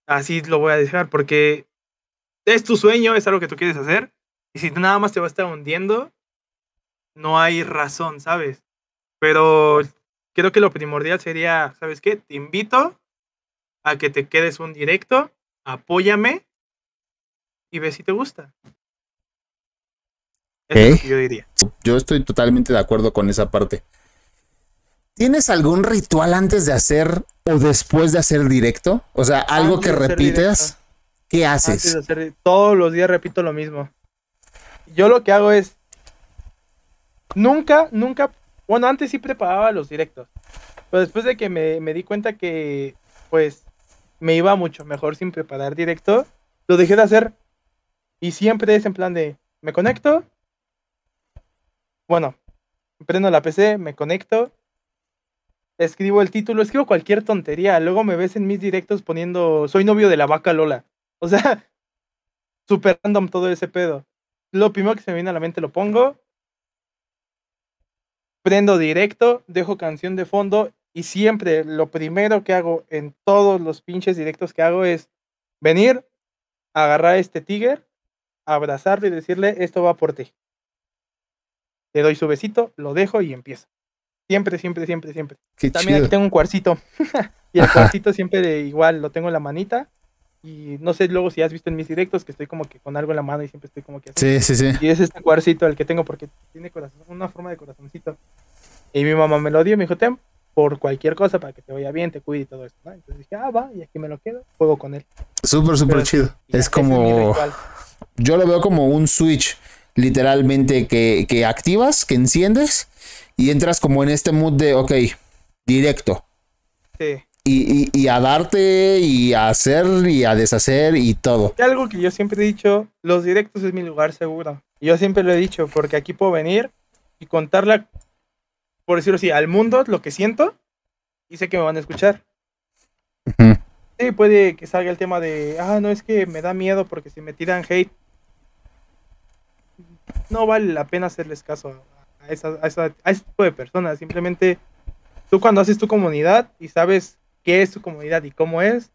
Así lo voy a dejar, porque es tu sueño, es algo que tú quieres hacer. Y si nada más te va a estar hundiendo, no hay razón, ¿sabes? Pero creo que lo primordial sería, ¿sabes qué? Te invito a que te quedes un directo, apóyame y ve si te gusta. es lo que yo diría. Yo estoy totalmente de acuerdo con esa parte. ¿Tienes algún ritual antes de hacer o después de hacer directo? O sea, algo que repites. ¿Qué haces? todos los días repito lo mismo. Yo lo que hago es. Nunca, nunca. Bueno, antes sí preparaba los directos. Pero después de que me, me di cuenta que, pues, me iba mucho mejor sin preparar directo, lo dejé de hacer. Y siempre es en plan de. Me conecto. Bueno, prendo la PC, me conecto. Escribo el título, escribo cualquier tontería. Luego me ves en mis directos poniendo. Soy novio de la vaca Lola. O sea, [LAUGHS] super random todo ese pedo. Lo primero que se me viene a la mente lo pongo. Prendo directo, dejo canción de fondo y siempre lo primero que hago en todos los pinches directos que hago es venir, agarrar a este tigre, abrazarlo y decirle, esto va por ti. Le doy su besito, lo dejo y empiezo. Siempre, siempre, siempre, siempre. También aquí tengo un cuarcito. [LAUGHS] y el cuarcito siempre de igual lo tengo en la manita y no sé luego si has visto en mis directos que estoy como que con algo en la mano y siempre estoy como que así. Sí, sí, sí. Y es este cuarcito el que tengo porque tiene corazón, una forma de corazoncito. Y mi mamá me lo dio, me dijo, ten, por cualquier cosa para que te vaya bien, te cuide y todo esto. Entonces dije, ah, va, y aquí me lo quedo, juego con él. Súper, súper chido. Es como... yo lo veo como un switch. literalmente que, que activas, que enciendes y entras como en este mood de, ok, directo. Sí. Y, y, y, a darte y a hacer y a deshacer y todo. Algo que yo siempre he dicho, los directos es mi lugar seguro. Yo siempre lo he dicho, porque aquí puedo venir y contarle, por decirlo así, al mundo lo que siento y sé que me van a escuchar. Uh -huh. Sí, puede que salga el tema de, ah, no, es que me da miedo porque si me tiran hate, no vale la pena hacerles caso a, esa, a, esa, a ese tipo de personas. Simplemente tú cuando haces tu comunidad y sabes qué es tu comunidad y cómo es,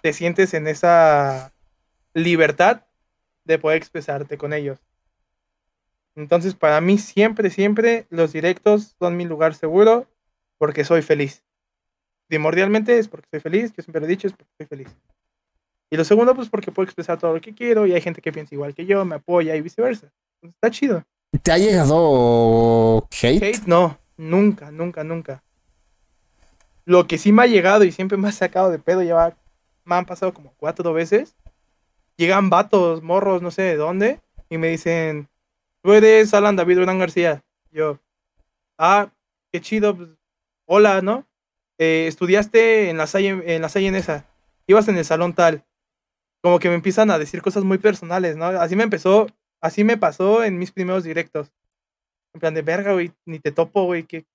te sientes en esa libertad de poder expresarte con ellos. Entonces, para mí siempre, siempre los directos son mi lugar seguro porque soy feliz. Primordialmente es porque soy feliz, yo siempre lo he dicho, es porque soy feliz. Y lo segundo, pues porque puedo expresar todo lo que quiero y hay gente que piensa igual que yo, me apoya y viceversa. Entonces, está chido. ¿Te ha llegado hate? Hate, no, nunca, nunca, nunca. Lo que sí me ha llegado y siempre me ha sacado de pedo, ya me han pasado como cuatro veces. Llegan vatos, morros, no sé de dónde, y me dicen, tú eres Alan David Hernán García. Yo, ah, qué chido, pues, hola, ¿no? Eh, estudiaste en la Salle, en la Salle esa, ibas en el salón tal. Como que me empiezan a decir cosas muy personales, ¿no? Así me empezó, así me pasó en mis primeros directos. En plan de verga, güey, ni te topo, güey, ¿quién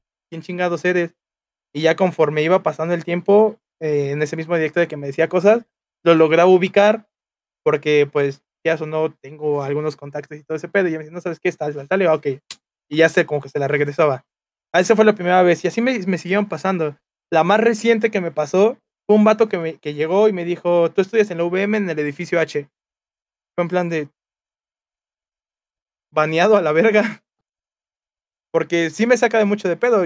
chingados eres? Y ya conforme iba pasando el tiempo, eh, en ese mismo directo de que me decía cosas, lo lograba ubicar porque pues ya o no tengo algunos contactos y todo ese pedo. Y ya me decía, no sabes qué, está tal, ok. Y ya sé como que se la regresaba. A esa fue la primera vez. Y así me, me siguieron pasando. La más reciente que me pasó fue un vato que, me, que llegó y me dijo, tú estudias en la UVM en el edificio H. Fue en plan de... Baneado a la verga. Porque sí me saca de mucho de pedo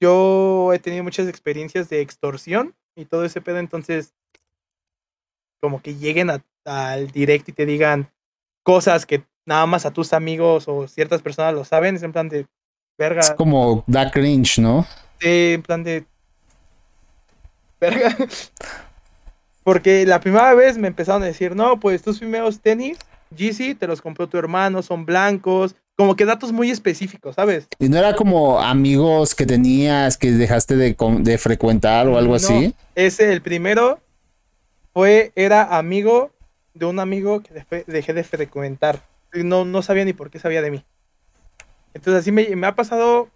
yo he tenido muchas experiencias de extorsión y todo ese pedo, entonces como que lleguen a, al direct y te digan cosas que nada más a tus amigos o ciertas personas lo saben, es en plan de verga. Es como da cringe, ¿no? Sí, en plan de verga. [LAUGHS] Porque la primera vez me empezaron a decir, no, pues tus primeros tenis, GC, te los compró tu hermano, son blancos, como que datos muy específicos, ¿sabes? ¿Y no era como amigos que tenías que dejaste de, de frecuentar o algo no, así? Ese, el primero, fue, era amigo de un amigo que dejé de frecuentar. No, no sabía ni por qué sabía de mí. Entonces así me, me ha pasado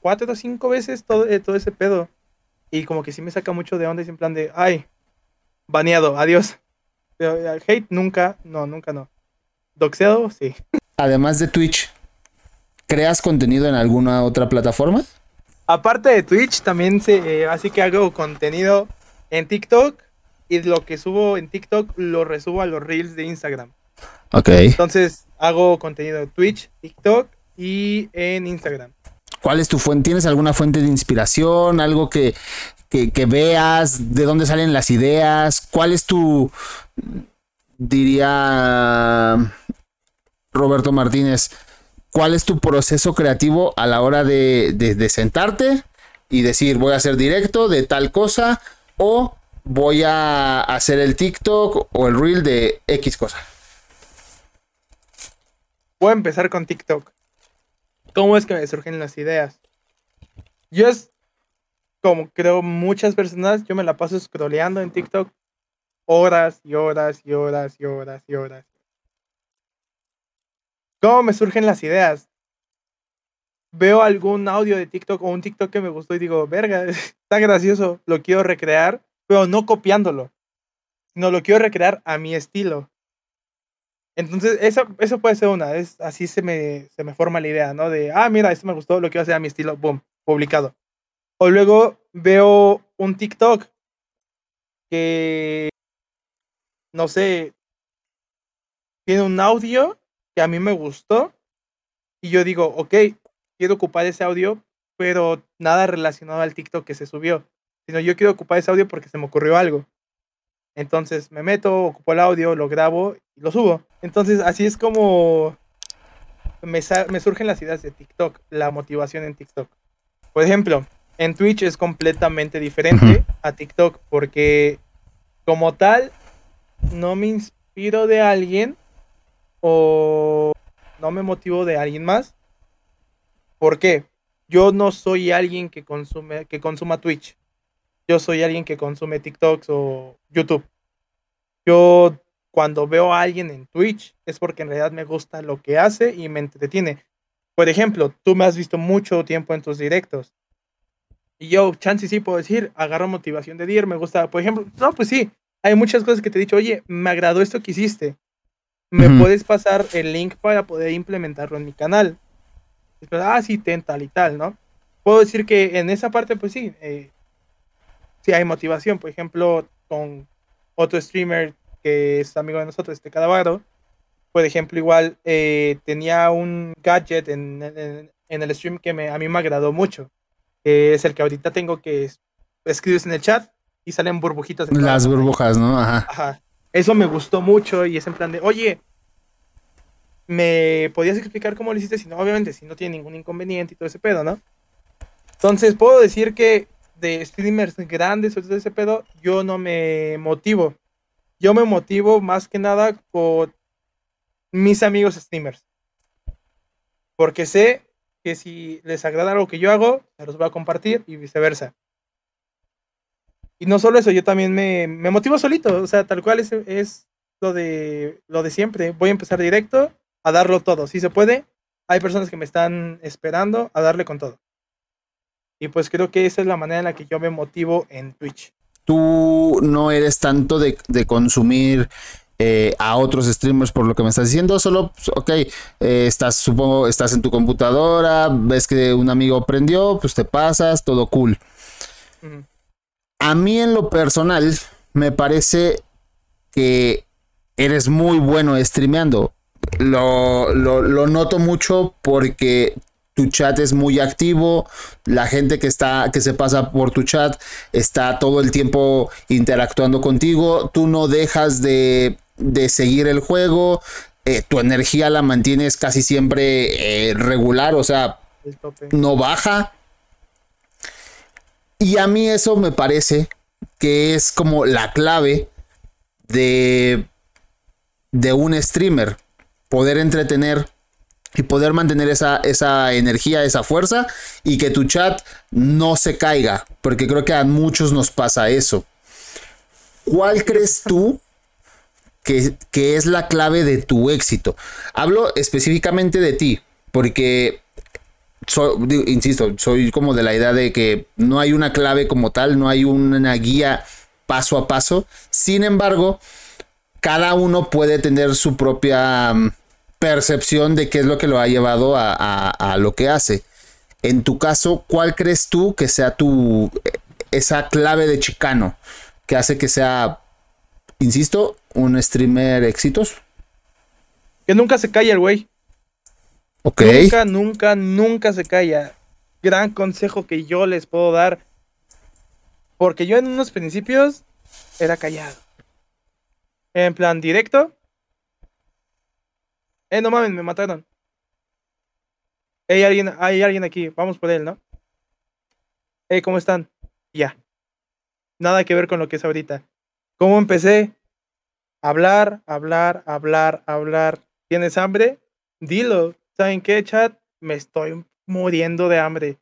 cuatro o cinco veces todo, eh, todo ese pedo. Y como que sí me saca mucho de onda y en plan de, ay, baneado, adiós. Pero, hate nunca, no, nunca no. Doxeado, sí. Además de Twitch, ¿creas contenido en alguna otra plataforma? Aparte de Twitch, también se, eh, así que hago contenido en TikTok y lo que subo en TikTok lo resubo a los reels de Instagram. Ok. Entonces hago contenido en Twitch, TikTok y en Instagram. ¿Cuál es tu fuente? ¿Tienes alguna fuente de inspiración? ¿Algo que, que, que veas? ¿De dónde salen las ideas? ¿Cuál es tu, diría Roberto Martínez, cuál es tu proceso creativo a la hora de, de, sentarte y decir voy a hacer directo de tal cosa o voy a hacer el TikTok o el reel de X cosa. Voy a empezar con TikTok. ¿Cómo es que me surgen las ideas? Yo es como creo muchas personas, yo me la paso scrolleando en TikTok horas y horas y horas y horas y horas. ¿Cómo me surgen las ideas? Veo algún audio de TikTok o un TikTok que me gustó y digo, verga, [LAUGHS] está gracioso, lo quiero recrear, pero no copiándolo, sino lo quiero recrear a mi estilo. Entonces, eso, eso puede ser una, es, así se me, se me forma la idea, ¿no? De, ah, mira, esto me gustó, lo quiero hacer a mi estilo, boom, publicado. O luego veo un TikTok que, no sé, tiene un audio que a mí me gustó y yo digo, ok, quiero ocupar ese audio, pero nada relacionado al TikTok que se subió, sino yo quiero ocupar ese audio porque se me ocurrió algo. Entonces me meto, ocupo el audio, lo grabo y lo subo. Entonces así es como me, me surgen las ideas de TikTok, la motivación en TikTok. Por ejemplo, en Twitch es completamente diferente uh -huh. a TikTok porque como tal no me inspiro de alguien o no me motivo de alguien más. ¿Por qué? Yo no soy alguien que consume, que consuma Twitch. Yo soy alguien que consume TikToks o YouTube. Yo cuando veo a alguien en Twitch es porque en realidad me gusta lo que hace y me entretiene. Por ejemplo, tú me has visto mucho tiempo en tus directos. Y yo, chance sí puedo decir, agarro motivación de dir, me gusta, por ejemplo, no, pues sí, hay muchas cosas que te he dicho, oye, me agradó esto que hiciste. ¿Me puedes pasar el link para poder implementarlo en mi canal? ah, sí, ten tal y tal, ¿no? Puedo decir que en esa parte, pues sí, eh, sí hay motivación. Por ejemplo, con otro streamer que es amigo de nosotros, este Cadavaro, por ejemplo, igual eh, tenía un gadget en, el stream que me, a mí me agradó mucho. Que es el que ahorita tengo que escribes en el chat y salen burbujitas. Las burbujas, ¿no? Ajá. Ajá. Eso me gustó mucho y es en plan de, oye, ¿me podías explicar cómo lo hiciste? Si no, obviamente, si no tiene ningún inconveniente y todo ese pedo, ¿no? Entonces, puedo decir que de streamers grandes o todo ese pedo, yo no me motivo. Yo me motivo más que nada por mis amigos streamers. Porque sé que si les agrada lo que yo hago, se los voy a compartir y viceversa. Y no solo eso, yo también me, motivo solito, o sea, tal cual es, es, lo, de, lo de siempre. Voy a empezar directo a darlo todo. Si se puede, hay personas que me están esperando a darle con todo. Y pues creo que esa es la manera en la que yo me motivo en Twitch. Tú no eres tanto de, consumir eh, a otros streamers por lo que me estás diciendo, solo, pues, ok, eh, estás, supongo, estás en tu computadora, ves que un amigo prendió, pues te pasas, todo cool. A mí en lo personal me parece que eres muy bueno streameando. Lo, lo, noto mucho porque tu chat es muy activo, la gente que está, que se pasa por tu chat está todo el tiempo interactuando contigo, tú no dejas de, seguir el juego, eh, tu energía la mantienes casi siempre eh, regular, o sea, no baja. Y a mí eso me parece que es como la clave de, de un streamer. Poder entretener y poder mantener esa, esa energía, esa fuerza y que tu chat no se caiga. Porque creo que a muchos nos pasa eso. ¿Cuál crees tú que, que es la clave de tu éxito? Hablo específicamente de ti, porque insisto, soy como de la idea de que no hay una clave como tal, no hay una guía paso a paso. Sin embargo, cada uno puede tener su propia mm, percepción de qué es lo que lo ha llevado a, lo que hace. En tu caso, ¿cuál crees tú que sea tu esa clave de chicano que hace que sea, insisto, un streamer exitoso? Que nunca se calle el güey. Nunca, nunca, nunca se calla. Gran consejo que yo les puedo dar. Porque yo en unos principios era callado. En plan directo. Eh, no mames, me mataron. Hay alguien, hay alguien aquí, vamos por él, ¿no? Eh, ¿cómo están? Ya. Nada que ver con lo que es ahorita. ¿Cómo empecé? Hablar, hablar, hablar, hablar. ¿Tienes hambre? Dilo. ¿Saben qué, chat? Me estoy muriendo de hambre.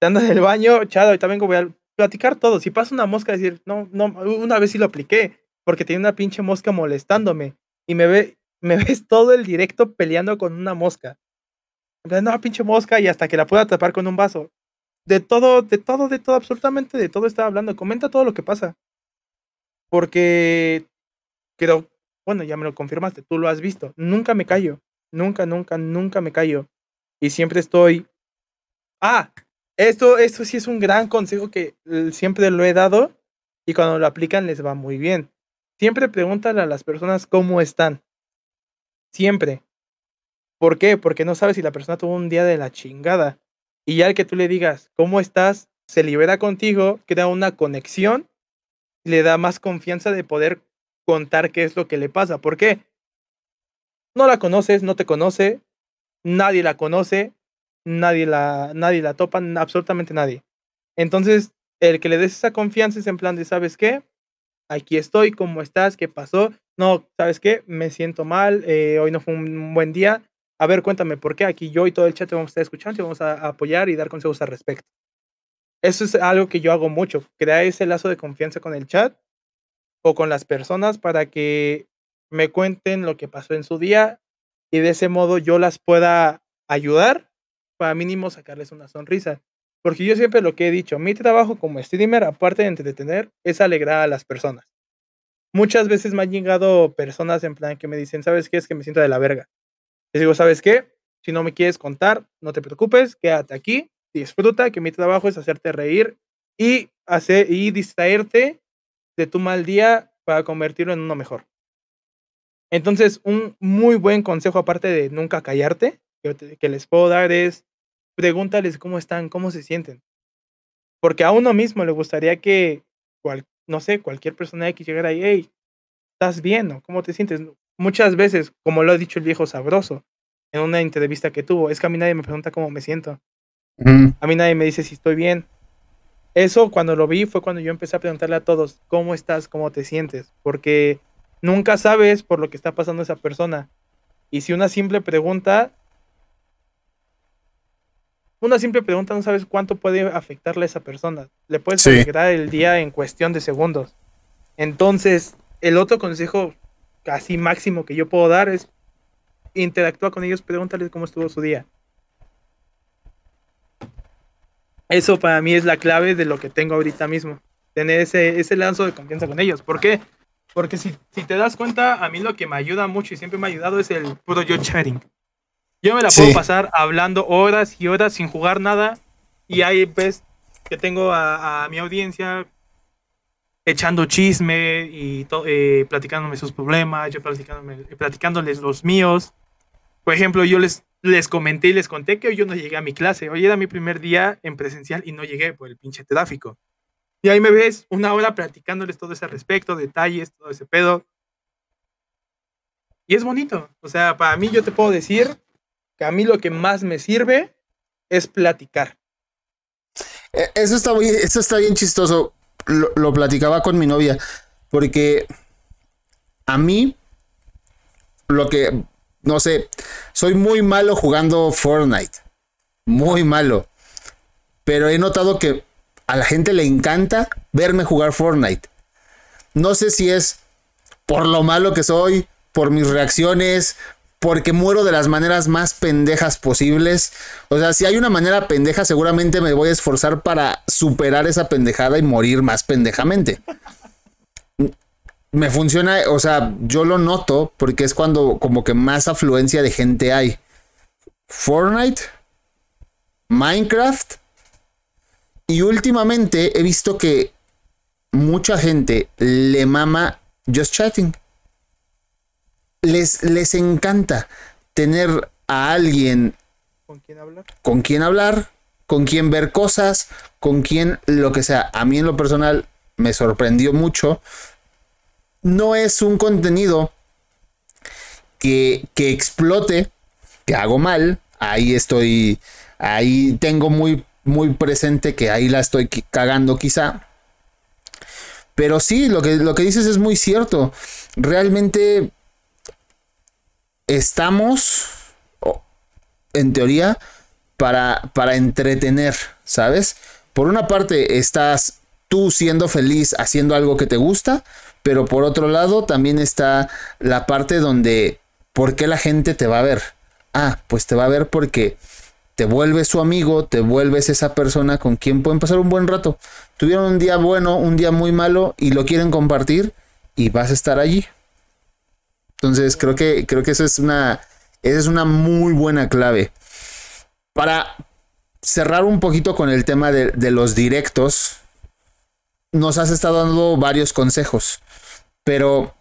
Ando en el baño, chat, ahorita vengo, voy a platicar todo. Si pasa una mosca, decir, no, no, una vez sí lo apliqué, porque tenía una pinche mosca molestándome. Y me ve, me [LAUGHS] ves todo el directo peleando con una mosca. No, pinche mosca, y hasta que la pueda tapar con un vaso. De todo, de todo, de todo, absolutamente de todo estaba hablando. Comenta todo lo que pasa. Porque creo, bueno, ya me lo confirmaste, tú lo has visto. Nunca me callo. Nunca, nunca, nunca me callo. Y siempre estoy. Ah, esto, esto sí es un gran consejo que siempre lo he dado y cuando lo aplican les va muy bien. Siempre pregúntale a las personas cómo están. Siempre. ¿Por qué? Porque no sabes si la persona tuvo un día de la chingada. Y ya el que tú le digas cómo estás, se libera contigo, crea una conexión, le da más confianza de poder contar qué es lo que le pasa. ¿Por qué? No la conoces, no te conoce, nadie la conoce, nadie la, nadie la topa, absolutamente nadie. Entonces, el que le des esa confianza es en plan de, ¿sabes qué? Aquí estoy, ¿cómo estás? ¿Qué pasó? No, ¿sabes qué? Me siento mal, eh, hoy no fue un buen día, A ver, cuéntame, ¿por qué aquí yo y todo el chat te vamos a estar escuchando y vamos a apoyar y dar consejos al respecto? Eso es algo que yo hago mucho, crear ese lazo de confianza con el chat o con las personas para que me cuenten lo que pasó en su día y de ese modo yo las pueda ayudar para mínimo sacarles una sonrisa. Porque yo siempre lo que he dicho, mi trabajo como streamer, aparte de entretener, es alegrar a las personas. Muchas veces me han llegado personas en plan que me dicen, ¿sabes qué? Es que me siento de la verga. Les digo, ¿sabes qué? Si no me quieres contar, no te preocupes, quédate aquí, disfruta, que mi trabajo es hacerte reír y, hacer, y distraerte de tu mal día para convertirlo en uno mejor. Entonces, un muy buen consejo, aparte de nunca callarte, que, les puedo dar es pregúntales cómo están, cómo se sienten. Porque a uno mismo le gustaría que, no sé, cualquier persona que llegara ahí, hey, ¿estás bien? ¿no? ¿Cómo te sientes? Muchas veces, como lo ha dicho el viejo sabroso en una entrevista que tuvo, es que a mí nadie me pregunta cómo me siento. A mí nadie me dice si estoy bien. Eso cuando lo vi fue cuando yo empecé a preguntarle a todos, ¿cómo estás? ¿Cómo te sientes? Porque nunca sabes por lo que está pasando esa persona. Y si una simple pregunta, una simple pregunta no sabes cuánto puede afectarle a esa persona. Le puedes sí. el día en cuestión de segundos. Entonces, el otro consejo casi máximo que yo puedo dar es interactúa con ellos, pregúntales cómo estuvo su día. Eso para mí es la clave de lo que tengo ahorita mismo. Tener ese, ese lanzo de confianza con ellos. ¿Por qué? Porque si, si te das cuenta, a mí lo que me ayuda mucho y siempre me ha ayudado es el puro yo chatting. Yo me la puedo pasar hablando horas y horas sin jugar nada. Y ahí ves que tengo a, mi audiencia echando chisme y eh, platicándome sus problemas, yo platicándoles los míos. Por ejemplo, yo les, les comenté y les conté que hoy yo no llegué a mi clase. Hoy era mi primer día en presencial y no llegué por el pinche tráfico. Y ahí me ves una hora platicándoles todo ese respecto, detalles, todo ese pedo. Y es bonito. O sea, para mí yo te puedo decir que a mí lo que más me sirve es platicar. E, eso está, muy, eso está bien chistoso. Lo, lo platicaba con mi novia. Porque a mí, lo que, no sé, soy muy malo jugando Fortnite. Muy malo. Pero he notado que a la gente le encanta verme jugar Fortnite. No sé si es por lo malo que soy, por mis reacciones, porque muero de las maneras más pendejas posibles. O sea, si hay una manera pendeja, seguramente me voy a esforzar para superar esa pendejada y morir más pendejamente. Me funciona, o sea, yo lo noto porque es cuando como que más afluencia de gente hay. Fortnite, Minecraft y últimamente he visto que mucha gente le mama Just Chatting. Les, les encanta tener a alguien con quien hablar, con quien hablar, con quien ver cosas, con quien lo que sea. A mí en lo personal me sorprendió mucho. No es un contenido que, que explote, que hago mal. Ahí estoy, ahí tengo muy muy presente que ahí la estoy cagando quizá. Pero sí, lo que, lo que dices es muy cierto. Realmente estamos, en teoría, para, para entretener, ¿sabes? Por una parte estás tú siendo feliz haciendo algo que te gusta, pero por otro lado también está la parte donde, ¿por qué la gente te va a ver? Ah, pues te va a ver porque te vuelves su amigo, te vuelves esa persona con quien pueden pasar un buen rato. Tuvieron un día bueno, un día muy malo y lo quieren compartir y vas a estar allí. Entonces creo que, creo que eso es una, esa es una muy buena clave. Para cerrar un poquito con el tema de, de los directos, nos has estado dando varios consejos, pero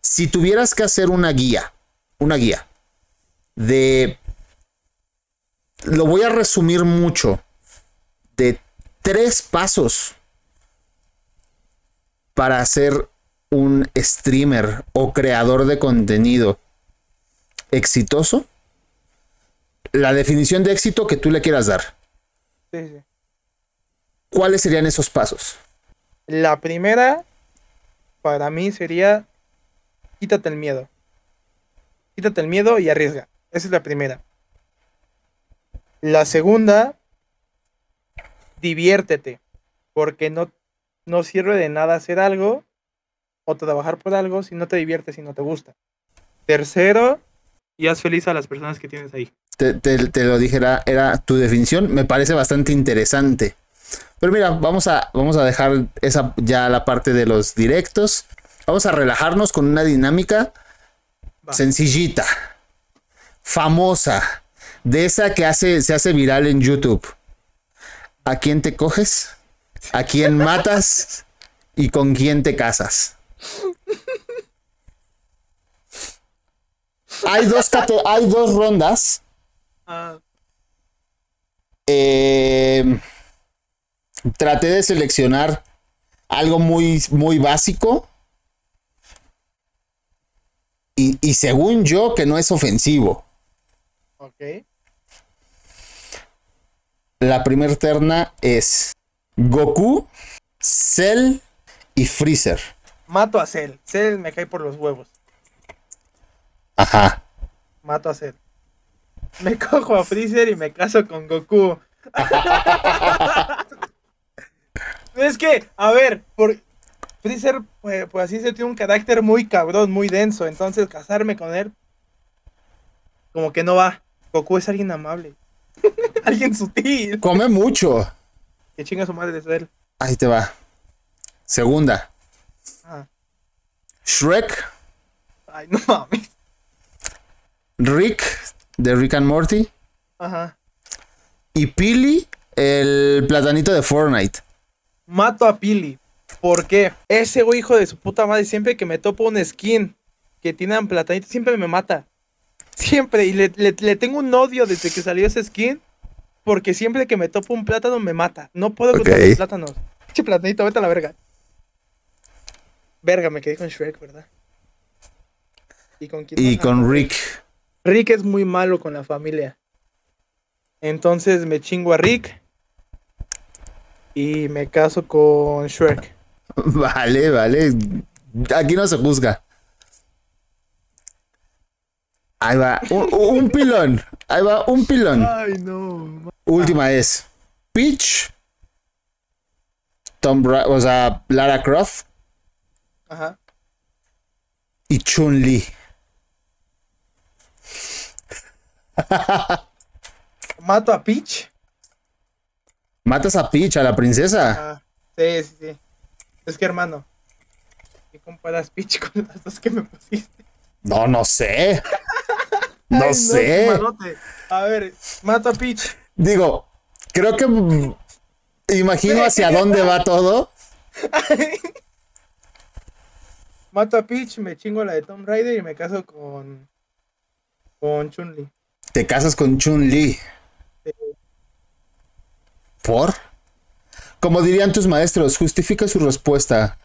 si tuvieras que hacer una guía, una guía de lo voy a resumir mucho, de tres pasos para ser un streamer o creador de contenido exitoso, la definición de éxito que tú le quieras dar. Sí, sí. ¿Cuáles serían esos pasos? La primera, para mí, sería quítate el miedo. Quítate el miedo y arriesga. Esa es la primera. La segunda, diviértete, porque no, no sirve de nada hacer algo o trabajar por algo si no te diviertes y no te gusta. Tercero, y haz feliz a las personas que tienes ahí. Te, te, lo dijera, era tu definición, me parece bastante interesante. Pero mira, vamos a, vamos a dejar esa ya la parte de los directos. Vamos a relajarnos con una dinámica sencillita, famosa, de esa que hace, se hace viral en YouTube. ¿A quién te coges? ¿A quién matas? ¿Y con quién te casas? Hay dos, hay dos rondas. Eh, traté de seleccionar algo muy, muy básico. Y, y, según yo, que no es ofensivo. Ok. La primera terna es Goku, Cell y Freezer. Mato a Cell. Cell me cae por los huevos. Ajá. Mato a Cell. Me [LAUGHS] cojo a Freezer y me caso con Goku. [LAUGHS] es que, a ver, por Freezer, pues, pues, así se tiene un carácter muy cabrón, muy denso. Entonces, casarme con él, como que no va. Goku es alguien amable. [LAUGHS] Alguien sutil. Come mucho. Que chinga su madre de él. Ahí te va. Segunda. Ah. Shrek. Ay, no mames. Rick, de Rick and Morty. Ajá. Y Pili, el platanito de Fortnite. Mato a Pili. ¿Por qué? Ese hijo de su puta madre, siempre que me topo un skin que tiene un platanito, siempre me mata. Siempre, y le, tengo un odio desde que salió ese skin. Porque siempre que me topo un plátano me mata. No puedo con los plátanos. Che platanito, vete a la verga. Verga, me quedé con Shrek, ¿verdad? ¿Y con quién? Y con Rick. Rick es muy malo con la familia. Entonces me chingo a Rick. Y me caso con Shrek. [LAUGHS] Vale, vale. Aquí no se juzga. Ahí va, un, pilón. Ahí va, un pilón. Ay, no. Última es Peach, Tom Bra o sea, Lara Croft. Ajá. Y Chun-Li. Mato a Peach. Matas a Peach, a la princesa. sí, sí, sí. Es que hermano, ¿qué comparas Peach con las dos que me pusiste? No, no sé. [LAUGHS] No, sé. A ver, mato a Peach. Digo, creo que imagino hacia dónde va todo. mato a Peach, me chingo la de Tom Raider y me caso con con Chun-Li. Te casas con Chun-Li. ¿Por? Como dirían tus maestros, justifica su respuesta.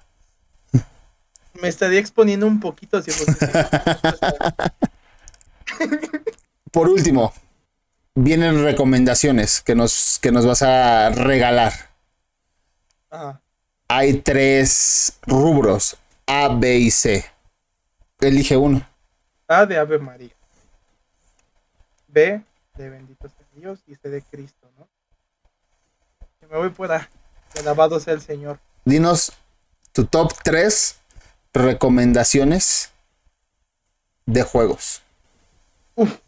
Me estaría exponiendo un poquito si Por último, vienen recomendaciones que nos, que nos vas a regalar. Hay tres rubros, A, B y C. Elige uno. A de Ave María. B de benditos Dios y C de Cristo, ¿no? Que me voy por A. Alabado sea el Señor. Dinos tu top 3 recomendaciones de juegos. Uf,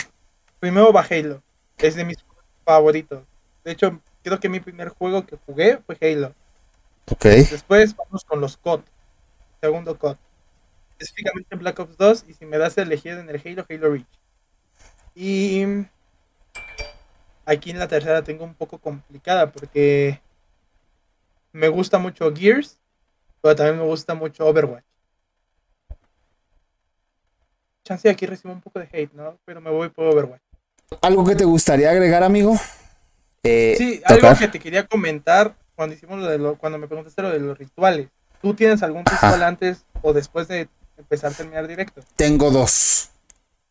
primero va Halo. Es de mis favoritos. De hecho, creo que mi primer juego que jugué fue Halo. Ok. Después vamos con los COD. Segundo COD. Específicamente en Black Ops 2. Y si me das a elegir en el Halo, Halo Reach. Y aquí en la tercera tengo un poco complicada porque me gusta mucho Gears, pero también me gusta mucho Overwatch. Chance aquí recibo un poco de hate, ¿no? Pero me voy por Overwatch. ¿Algo que te gustaría agregar, amigo? Eh, sí, algo que te quería comentar cuando hicimos lo de lo, cuando me preguntaste lo de los rituales. ¿Tú tienes algún ritual antes o después de empezar a terminar directo? Tengo dos.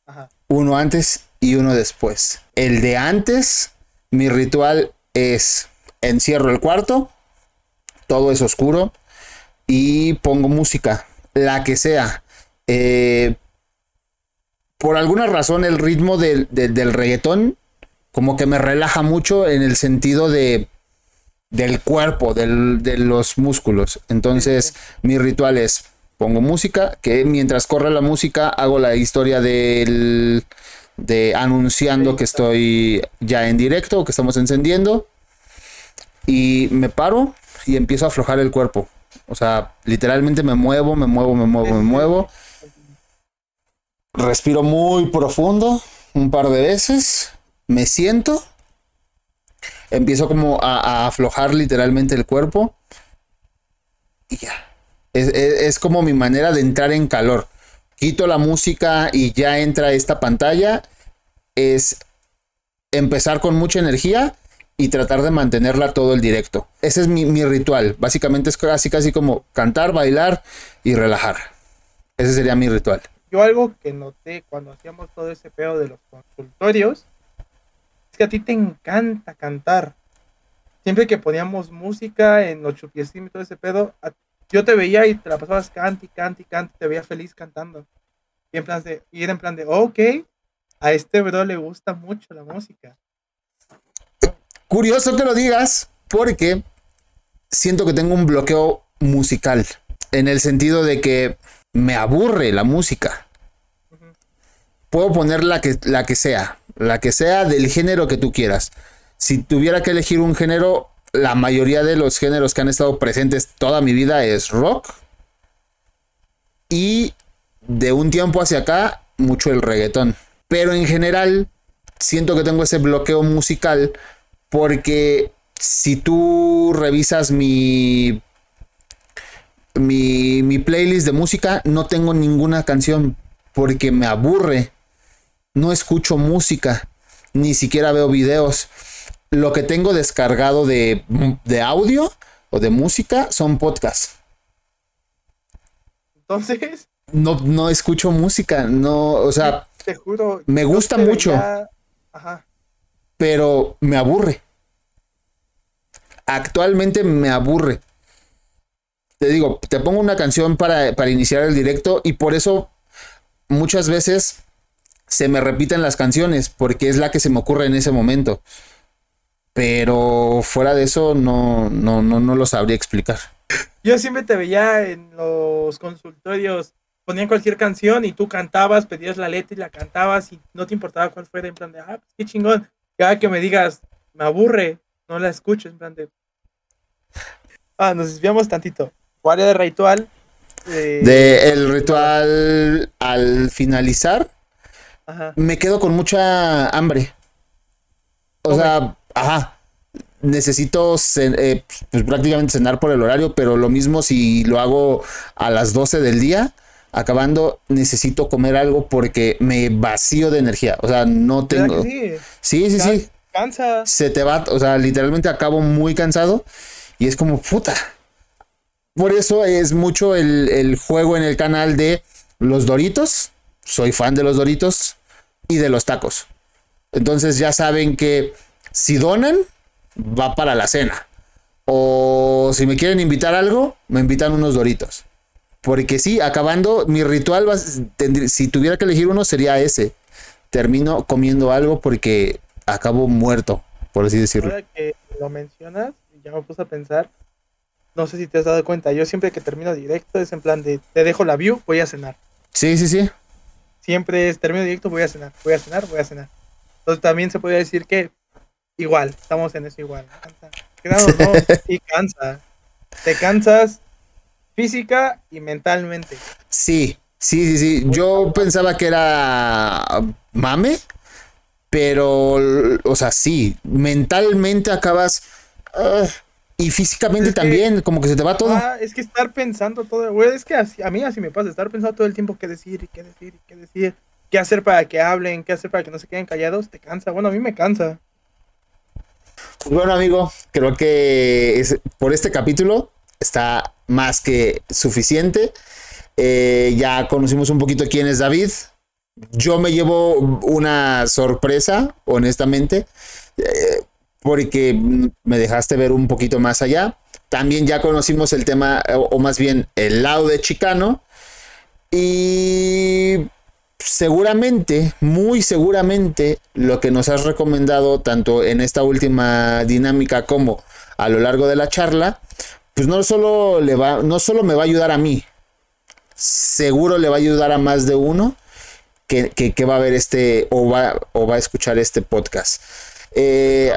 Ajá. Uno antes y uno después. El de antes, mi ritual es encierro el cuarto, todo es oscuro y pongo música, la que sea. Eh, por alguna razón el ritmo del, del reggaetón como que me relaja mucho en el sentido de del cuerpo, del, de los músculos. Entonces, mi ritual es pongo música, que mientras corre la música hago la historia del de anunciando que estoy ya en directo, que estamos encendiendo y me paro y empiezo a aflojar el cuerpo. O sea, literalmente me muevo, me muevo, me muevo, me muevo. Respiro muy profundo un par de veces, me siento, empiezo como a, aflojar literalmente el cuerpo y ya. Es, como mi manera de entrar en calor. Quito la música y ya entra esta pantalla. Es empezar con mucha energía y tratar de mantenerla todo el directo. Ese es mi, mi, ritual. Básicamente es casi casi como cantar, bailar y relajar. Ese sería mi ritual. Yo algo que noté cuando hacíamos todo ese pedo de los consultorios es que a ti te encanta cantar. Siempre que poníamos música en los chupiecín y todo ese pedo, yo te veía y te la pasabas cante y cante, te veía feliz cantando. Y, en plan de, y era en plan de, ok, a este bro le gusta mucho la música. Curioso que lo digas, porque siento que tengo un bloqueo musical. En el sentido de que me aburre la música. Puedo poner la que, la que sea, la que sea del género que tú quieras. Si tuviera que elegir un género, la mayoría de los géneros que han estado presentes toda mi vida es rock. Y de un tiempo hacia acá, mucho el reggaetón. Pero en general, siento que tengo ese bloqueo musical porque si tú revisas mi, mi, mi playlist de música, no tengo ninguna canción porque me aburre. No escucho música, ni siquiera veo videos. Lo que tengo descargado de, de audio o de música son podcasts. Entonces. No, no escucho música, no, o sea, te juro. Me gusta mucho. Ajá pero me aburre. Actualmente me aburre. Te digo, te pongo una canción para, iniciar el directo y por eso muchas veces se me repiten las canciones porque es la que se me ocurre en ese momento. Pero fuera de eso no, no, no, no lo sabría explicar. Yo siempre te veía en los consultorios, ponían cualquier canción y tú cantabas, pedías la letra y la cantabas y no te importaba cuál fuera, en plan de, ah, pues qué chingón cada que me digas, me aburre, no la escucho, en plan de... Ah, nos desviamos tantito. ¿Cuál era el ritual? De... el ritual al finalizar, me quedo con mucha hambre. O sea, ajá. Necesito eh, pues, prácticamente cenar por el horario, pero lo mismo si lo hago a las 12 del día, acabando, necesito comer algo porque me vacío de energía. O sea, no tengo. Sí, sí, sí. Cansa. Se te va, o sea, literalmente acabo muy cansado y es como puta. Por eso es mucho el, juego en el canal de los Doritos. Soy fan de los Doritos y de los tacos. Entonces ya saben que si donan, va para la cena. O si me quieren invitar algo, me invitan unos Doritos. Porque sí, acabando, mi ritual, si tuviera que elegir uno, sería ese. Termino comiendo algo porque acabo muerto, por así decirlo. Ahora que lo mencionas, ya me puse a pensar, no sé si te has dado cuenta, yo siempre que termino directo es en plan de, te dejo la view, voy a cenar. Sí, sí, sí. Siempre es, termino directo, voy a cenar, voy a cenar, voy a cenar. Entonces también se puede decir que igual, estamos en eso igual. Cansa. no, [LAUGHS] y cansa. Te cansas física y mentalmente. Sí, sí, sí, sí. Yo pensaba que era mame, pero, o sea, sí, mentalmente acabas... Ah, y físicamente también, como que se te va todo. Ah, es que estar pensando todo, güey, es que a mí así me pasa, estar pensando todo el tiempo qué decir y qué decir y qué decir, qué hacer para que hablen, qué hacer para que no se queden callados, te cansa. Bueno, a mí me cansa. Pues bueno, amigo, creo que es, por este capítulo está más que suficiente. Eh, ya conocimos un poquito quién es David. Yo me llevo una sorpresa, honestamente, eh, porque me dejaste ver un poquito más allá. También ya conocimos el tema, o, más bien el lado de Chicano. Y seguramente, muy seguramente, lo que nos has recomendado, tanto en esta última dinámica como a lo largo de la charla, pues no solo, le va, no solo me va a ayudar a mí, seguro le va a ayudar a más de uno que, va a ver este o va, o va a escuchar este podcast. Eh,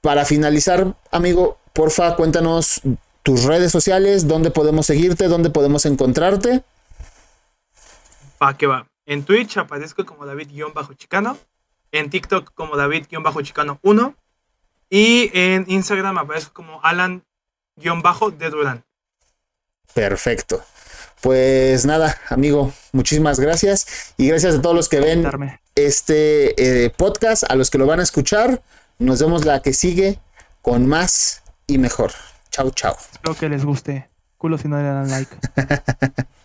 para finalizar, amigo, porfa, cuéntanos tus redes sociales, dónde podemos seguirte, dónde podemos encontrarte. Va, que va. En Twitch aparezco como David-Chicano. En TikTok como David-Chicano1. Y en Instagram aparezco como Alan-de Durán. Perfecto. Pues nada, amigo, muchísimas gracias. Y gracias a todos los que ven este eh, podcast, a los que lo van a escuchar. Nos vemos la que sigue con más y mejor. Chau, chau. Espero que les guste. Culo si no le dan like. [LAUGHS]